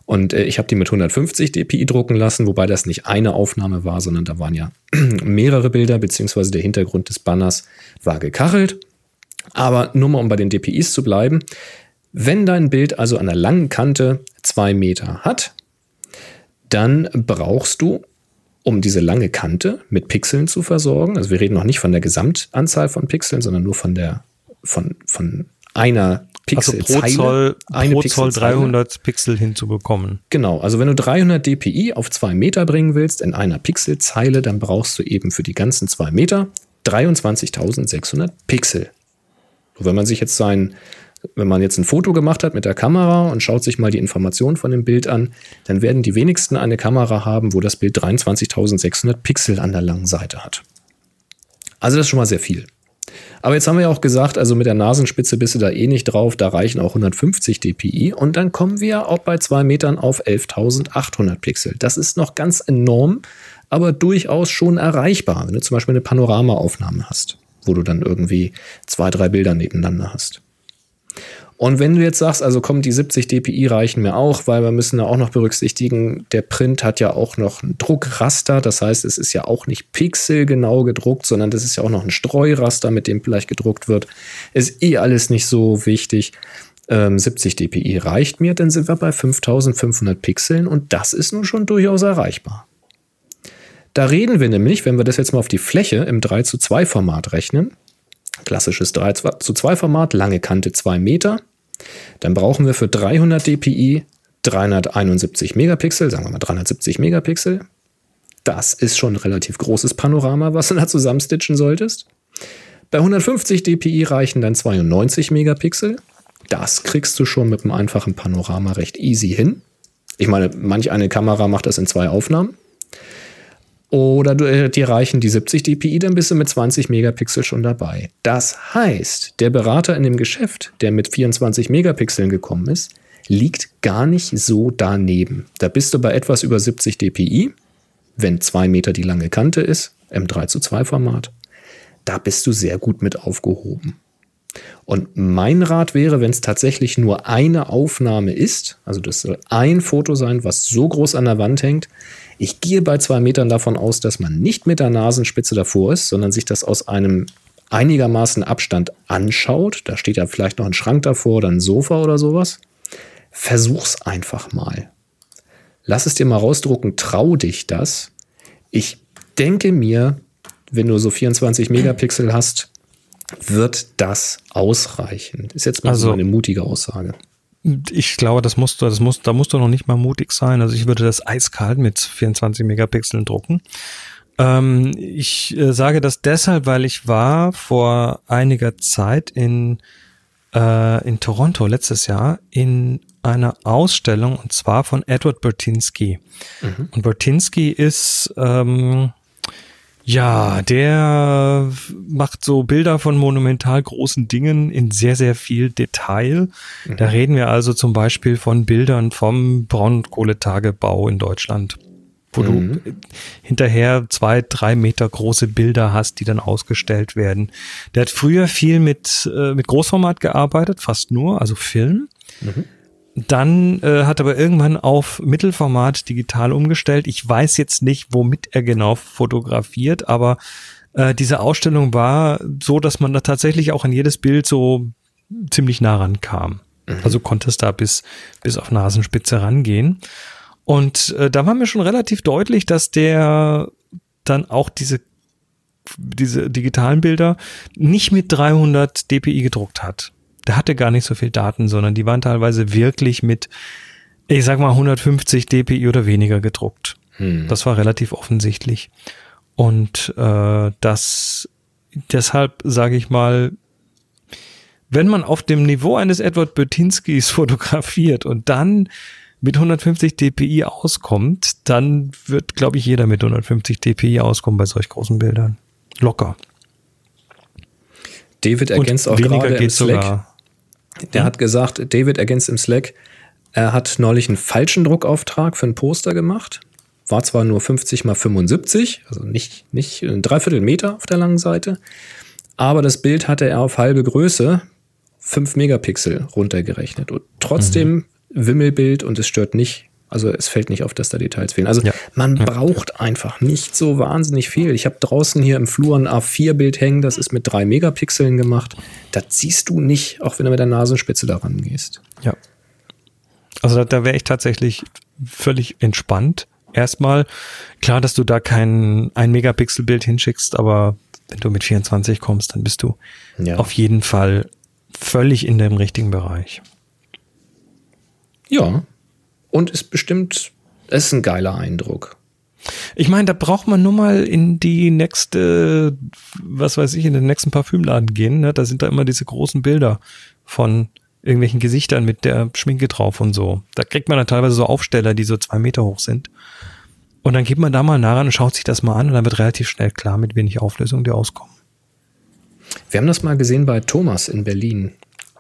Und äh, ich habe die mit 150 dpi drucken lassen, wobei das nicht eine Aufnahme war, sondern da waren ja mehrere Bilder, beziehungsweise der Hintergrund des Banners war gekachelt. Aber nur mal, um bei den DPIs zu bleiben, wenn dein Bild also an der langen Kante zwei Meter hat, dann brauchst du, um diese lange Kante mit Pixeln zu versorgen, also wir reden noch nicht von der Gesamtanzahl von Pixeln, sondern nur von der von, von einer Pixel. Also pro Zoll, eine pro Zoll 300 Pixel hinzubekommen. Genau, also wenn du 300 dpi auf zwei Meter bringen willst in einer Pixelzeile, dann brauchst du eben für die ganzen zwei Meter 23.600 Pixel. wenn man sich jetzt sein, wenn man jetzt ein Foto gemacht hat mit der Kamera und schaut sich mal die Informationen von dem Bild an, dann werden die wenigsten eine Kamera haben, wo das Bild 23.600 Pixel an der langen Seite hat. Also das ist schon mal sehr viel. Aber jetzt haben wir ja auch gesagt, also mit der Nasenspitze bist du da eh nicht drauf, da reichen auch 150 dpi und dann kommen wir auch bei zwei Metern auf 11.800 Pixel. Das ist noch ganz enorm, aber durchaus schon erreichbar, wenn du zum Beispiel eine Panoramaaufnahme hast, wo du dann irgendwie zwei, drei Bilder nebeneinander hast. Und wenn du jetzt sagst, also komm, die 70 dpi reichen mir auch, weil wir müssen da auch noch berücksichtigen, der Print hat ja auch noch ein Druckraster, das heißt, es ist ja auch nicht pixelgenau gedruckt, sondern das ist ja auch noch ein Streuraster, mit dem vielleicht gedruckt wird. Ist eh alles nicht so wichtig. Ähm, 70 dpi reicht mir, dann sind wir bei 5500 Pixeln und das ist nun schon durchaus erreichbar. Da reden wir nämlich, wenn wir das jetzt mal auf die Fläche im 3 zu 2 Format rechnen, Klassisches 3 zu 2 Format, lange Kante 2 Meter. Dann brauchen wir für 300 dpi 371 Megapixel, sagen wir mal 370 Megapixel. Das ist schon ein relativ großes Panorama, was du da zusammenstitchen solltest. Bei 150 dpi reichen dann 92 Megapixel. Das kriegst du schon mit einem einfachen Panorama recht easy hin. Ich meine, manch eine Kamera macht das in zwei Aufnahmen. Oder du, äh, dir reichen die 70 dpi, dann bist du mit 20 Megapixel schon dabei. Das heißt, der Berater in dem Geschäft, der mit 24 Megapixeln gekommen ist, liegt gar nicht so daneben. Da bist du bei etwas über 70 dpi, wenn zwei Meter die lange Kante ist, im 3 zu 2 Format. Da bist du sehr gut mit aufgehoben. Und mein Rat wäre, wenn es tatsächlich nur eine Aufnahme ist, also das soll ein Foto sein, was so groß an der Wand hängt, ich gehe bei zwei Metern davon aus, dass man nicht mit der Nasenspitze davor ist, sondern sich das aus einem einigermaßen Abstand anschaut. Da steht ja vielleicht noch ein Schrank davor oder ein Sofa oder sowas. Versuch's einfach mal. Lass es dir mal rausdrucken, trau dich das. Ich denke mir, wenn du so 24 Megapixel hast, wird das ausreichen. Ist jetzt mal also, so eine mutige Aussage. Ich glaube, das musst du, das musst, da musst du noch nicht mal mutig sein. Also ich würde das eiskalt mit 24 Megapixeln drucken. Ähm, ich äh, sage das deshalb, weil ich war vor einiger Zeit in, äh, in Toronto letztes Jahr in einer Ausstellung und zwar von Edward Bertinsky. Mhm. Und Bertinsky ist ähm, Ja, der macht so Bilder von monumental großen Dingen in sehr, sehr viel Detail. Mhm. Da reden wir also zum Beispiel von Bildern vom Braunkohletagebau in Deutschland, wo mhm. du hinterher zwei, drei Meter große Bilder hast, die dann ausgestellt werden. Der hat früher viel mit, äh, mit Großformat gearbeitet, fast nur, also Film. Mhm. Dann äh, hat aber irgendwann auf Mittelformat digital umgestellt. Ich weiß jetzt nicht, womit er genau fotografiert, aber äh, diese Ausstellung war so, dass man da tatsächlich auch an jedes Bild so ziemlich nah rankam. Mhm. Also konnte es da bis, bis auf Nasenspitze rangehen. Und äh, da war mir schon relativ deutlich, dass der dann auch diese diese digitalen Bilder nicht mit 300 dpi gedruckt hat der hatte gar nicht so viel Daten, sondern die waren teilweise wirklich mit, ich sag mal, 150 dpi oder weniger gedruckt. Hm. Das war relativ offensichtlich. Und äh, das deshalb sage ich mal, wenn man auf dem Niveau eines Edward Bötinskis fotografiert und dann mit 150 dpi auskommt, dann wird, glaube ich, jeder mit 150 dpi auskommen bei solch großen Bildern. Locker. David ergänzt und auch gerade im Slack. Sogar. Der mhm. hat gesagt, David ergänzt im Slack, er hat neulich einen falschen Druckauftrag für ein Poster gemacht. War zwar nur 50 mal 75, also nicht, nicht ein Dreiviertel Meter auf der langen Seite, aber das Bild hatte er auf halbe Größe, 5 Megapixel runtergerechnet. Und trotzdem mhm. Wimmelbild und es stört nicht also es fällt nicht auf, dass da Details fehlen. Also ja. man ja. braucht einfach nicht so wahnsinnig viel. Ich habe draußen hier im Flur ein A4-Bild hängen, das ist mit drei Megapixeln gemacht. Das siehst du nicht, auch wenn du mit der Nasenspitze daran gehst. Ja. Also da, da wäre ich tatsächlich völlig entspannt. Erstmal, klar, dass du da kein ein Megapixel-Bild hinschickst, aber wenn du mit 24 kommst, dann bist du ja. auf jeden Fall völlig in dem richtigen Bereich. Ja, und ist bestimmt, es ist ein geiler Eindruck. Ich meine, da braucht man nur mal in die nächste, was weiß ich, in den nächsten Parfümladen gehen. Ne? Da sind da immer diese großen Bilder von irgendwelchen Gesichtern mit der Schminke drauf und so. Da kriegt man dann teilweise so Aufsteller, die so zwei Meter hoch sind. Und dann geht man da mal nah ran und schaut sich das mal an und dann wird relativ schnell klar, mit wenig Auflösung die auskommen. Wir haben das mal gesehen bei Thomas in Berlin.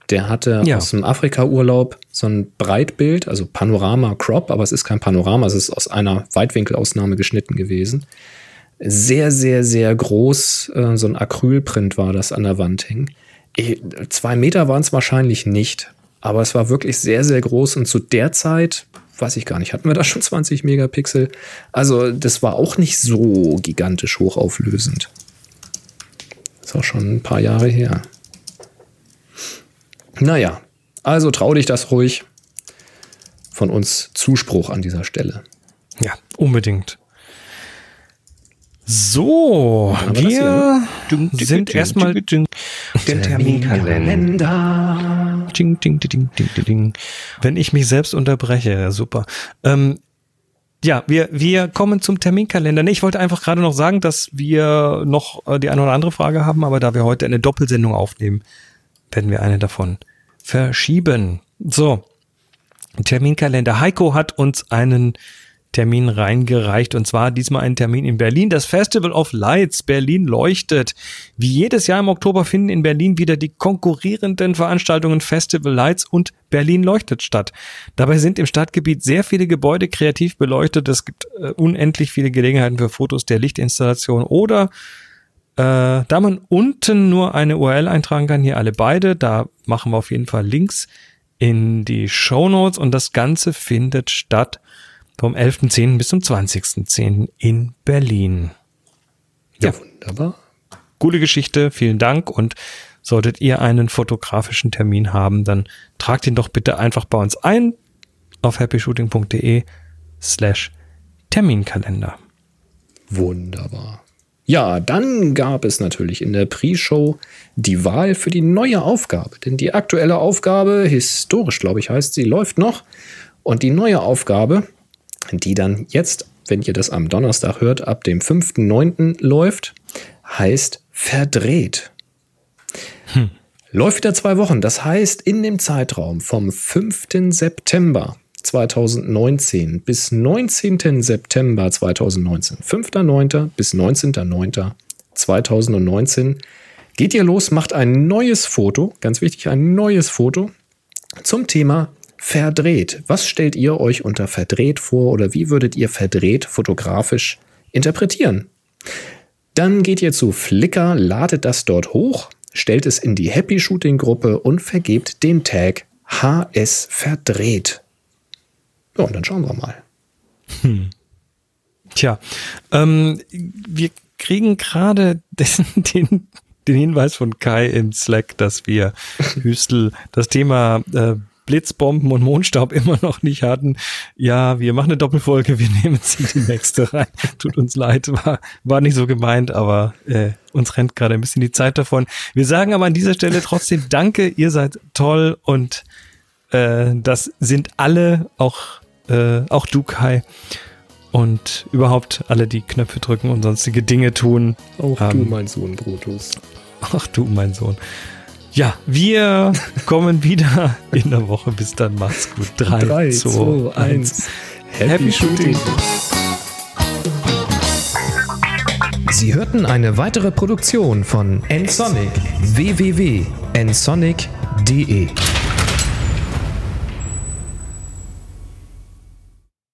Der hatte ja. aus dem Afrika-Urlaub so ein Breitbild, also Panorama-Crop, aber es ist kein Panorama, es ist aus einer Weitwinkelausnahme geschnitten gewesen. Sehr, sehr, sehr groß, äh, so ein Acrylprint war das an der Wand hing. Zwei Meter waren es wahrscheinlich nicht, aber es war wirklich sehr, sehr groß und zu der Zeit, weiß ich gar nicht, hatten wir da schon 20 Megapixel? Also das war auch nicht so gigantisch hochauflösend. Das ist auch schon ein paar Jahre her. Naja, also trau dich das ruhig. Von uns Zuspruch an dieser Stelle. Ja, unbedingt. So, wir sind erstmal den Terminkalender. Ding, ding, ding, ding, ding, Wenn ich mich selbst unterbreche, super. Ähm, ja, wir, wir kommen zum Terminkalender. Nee, ich wollte einfach gerade noch sagen, dass wir noch äh, die eine oder andere Frage haben, aber da wir heute eine Doppelsendung aufnehmen, werden wir eine davon verschieben. So, Terminkalender. Heiko hat uns einen Termin reingereicht und zwar diesmal einen Termin in Berlin. Das Festival of Lights Berlin leuchtet. Wie jedes Jahr im Oktober finden in Berlin wieder die konkurrierenden Veranstaltungen Festival Lights und Berlin leuchtet statt. Dabei sind im Stadtgebiet sehr viele Gebäude kreativ beleuchtet. Es gibt äh, unendlich viele Gelegenheiten für Fotos der Lichtinstallation oder äh, da man unten nur eine URL eintragen kann, hier alle beide, da machen wir auf jeden Fall Links in die Show Notes und das Ganze findet statt vom 11.10. bis zum 20.10. in Berlin. Ja, ja, wunderbar. Coole Geschichte, vielen Dank und solltet ihr einen fotografischen Termin haben, dann tragt ihn doch bitte einfach bei uns ein auf happyshooting.de slash Terminkalender. Wunderbar. Ja, dann gab es natürlich in der Pre-Show die Wahl für die neue Aufgabe. Denn die aktuelle Aufgabe, historisch glaube ich heißt sie, läuft noch. Und die neue Aufgabe, die dann jetzt, wenn ihr das am Donnerstag hört, ab dem 5.9. läuft, heißt verdreht. Hm. Läuft wieder zwei Wochen. Das heißt, in dem Zeitraum vom 5. September 2019 bis 19. September 2019, 5.9. bis 19.9.2019, geht ihr los, macht ein neues Foto, ganz wichtig, ein neues Foto zum Thema verdreht. Was stellt ihr euch unter verdreht vor oder wie würdet ihr verdreht fotografisch interpretieren? Dann geht ihr zu Flickr, ladet das dort hoch, stellt es in die Happy Shooting Gruppe und vergebt den Tag HS verdreht. Ja, und dann schauen wir mal. Hm. Tja, ähm, wir kriegen gerade den, den Hinweis von Kai im Slack, dass wir Hüstel das Thema äh, Blitzbomben und Mondstaub immer noch nicht hatten. Ja, wir machen eine Doppelfolge, wir nehmen sie die nächste rein. Tut uns leid, war, war nicht so gemeint, aber äh, uns rennt gerade ein bisschen die Zeit davon. Wir sagen aber an dieser Stelle trotzdem Danke, ihr seid toll und äh, das sind alle, auch, äh, auch du, Kai. Und überhaupt alle, die Knöpfe drücken und sonstige Dinge tun. Auch ähm, du, mein Sohn Brutus. Ach du, mein Sohn. Ja, wir kommen wieder in der Woche. Bis dann, macht's gut. 3, 2, 1. Happy, Happy Shooting. Sie hörten eine weitere Produktion von nsonic www.nsonic.de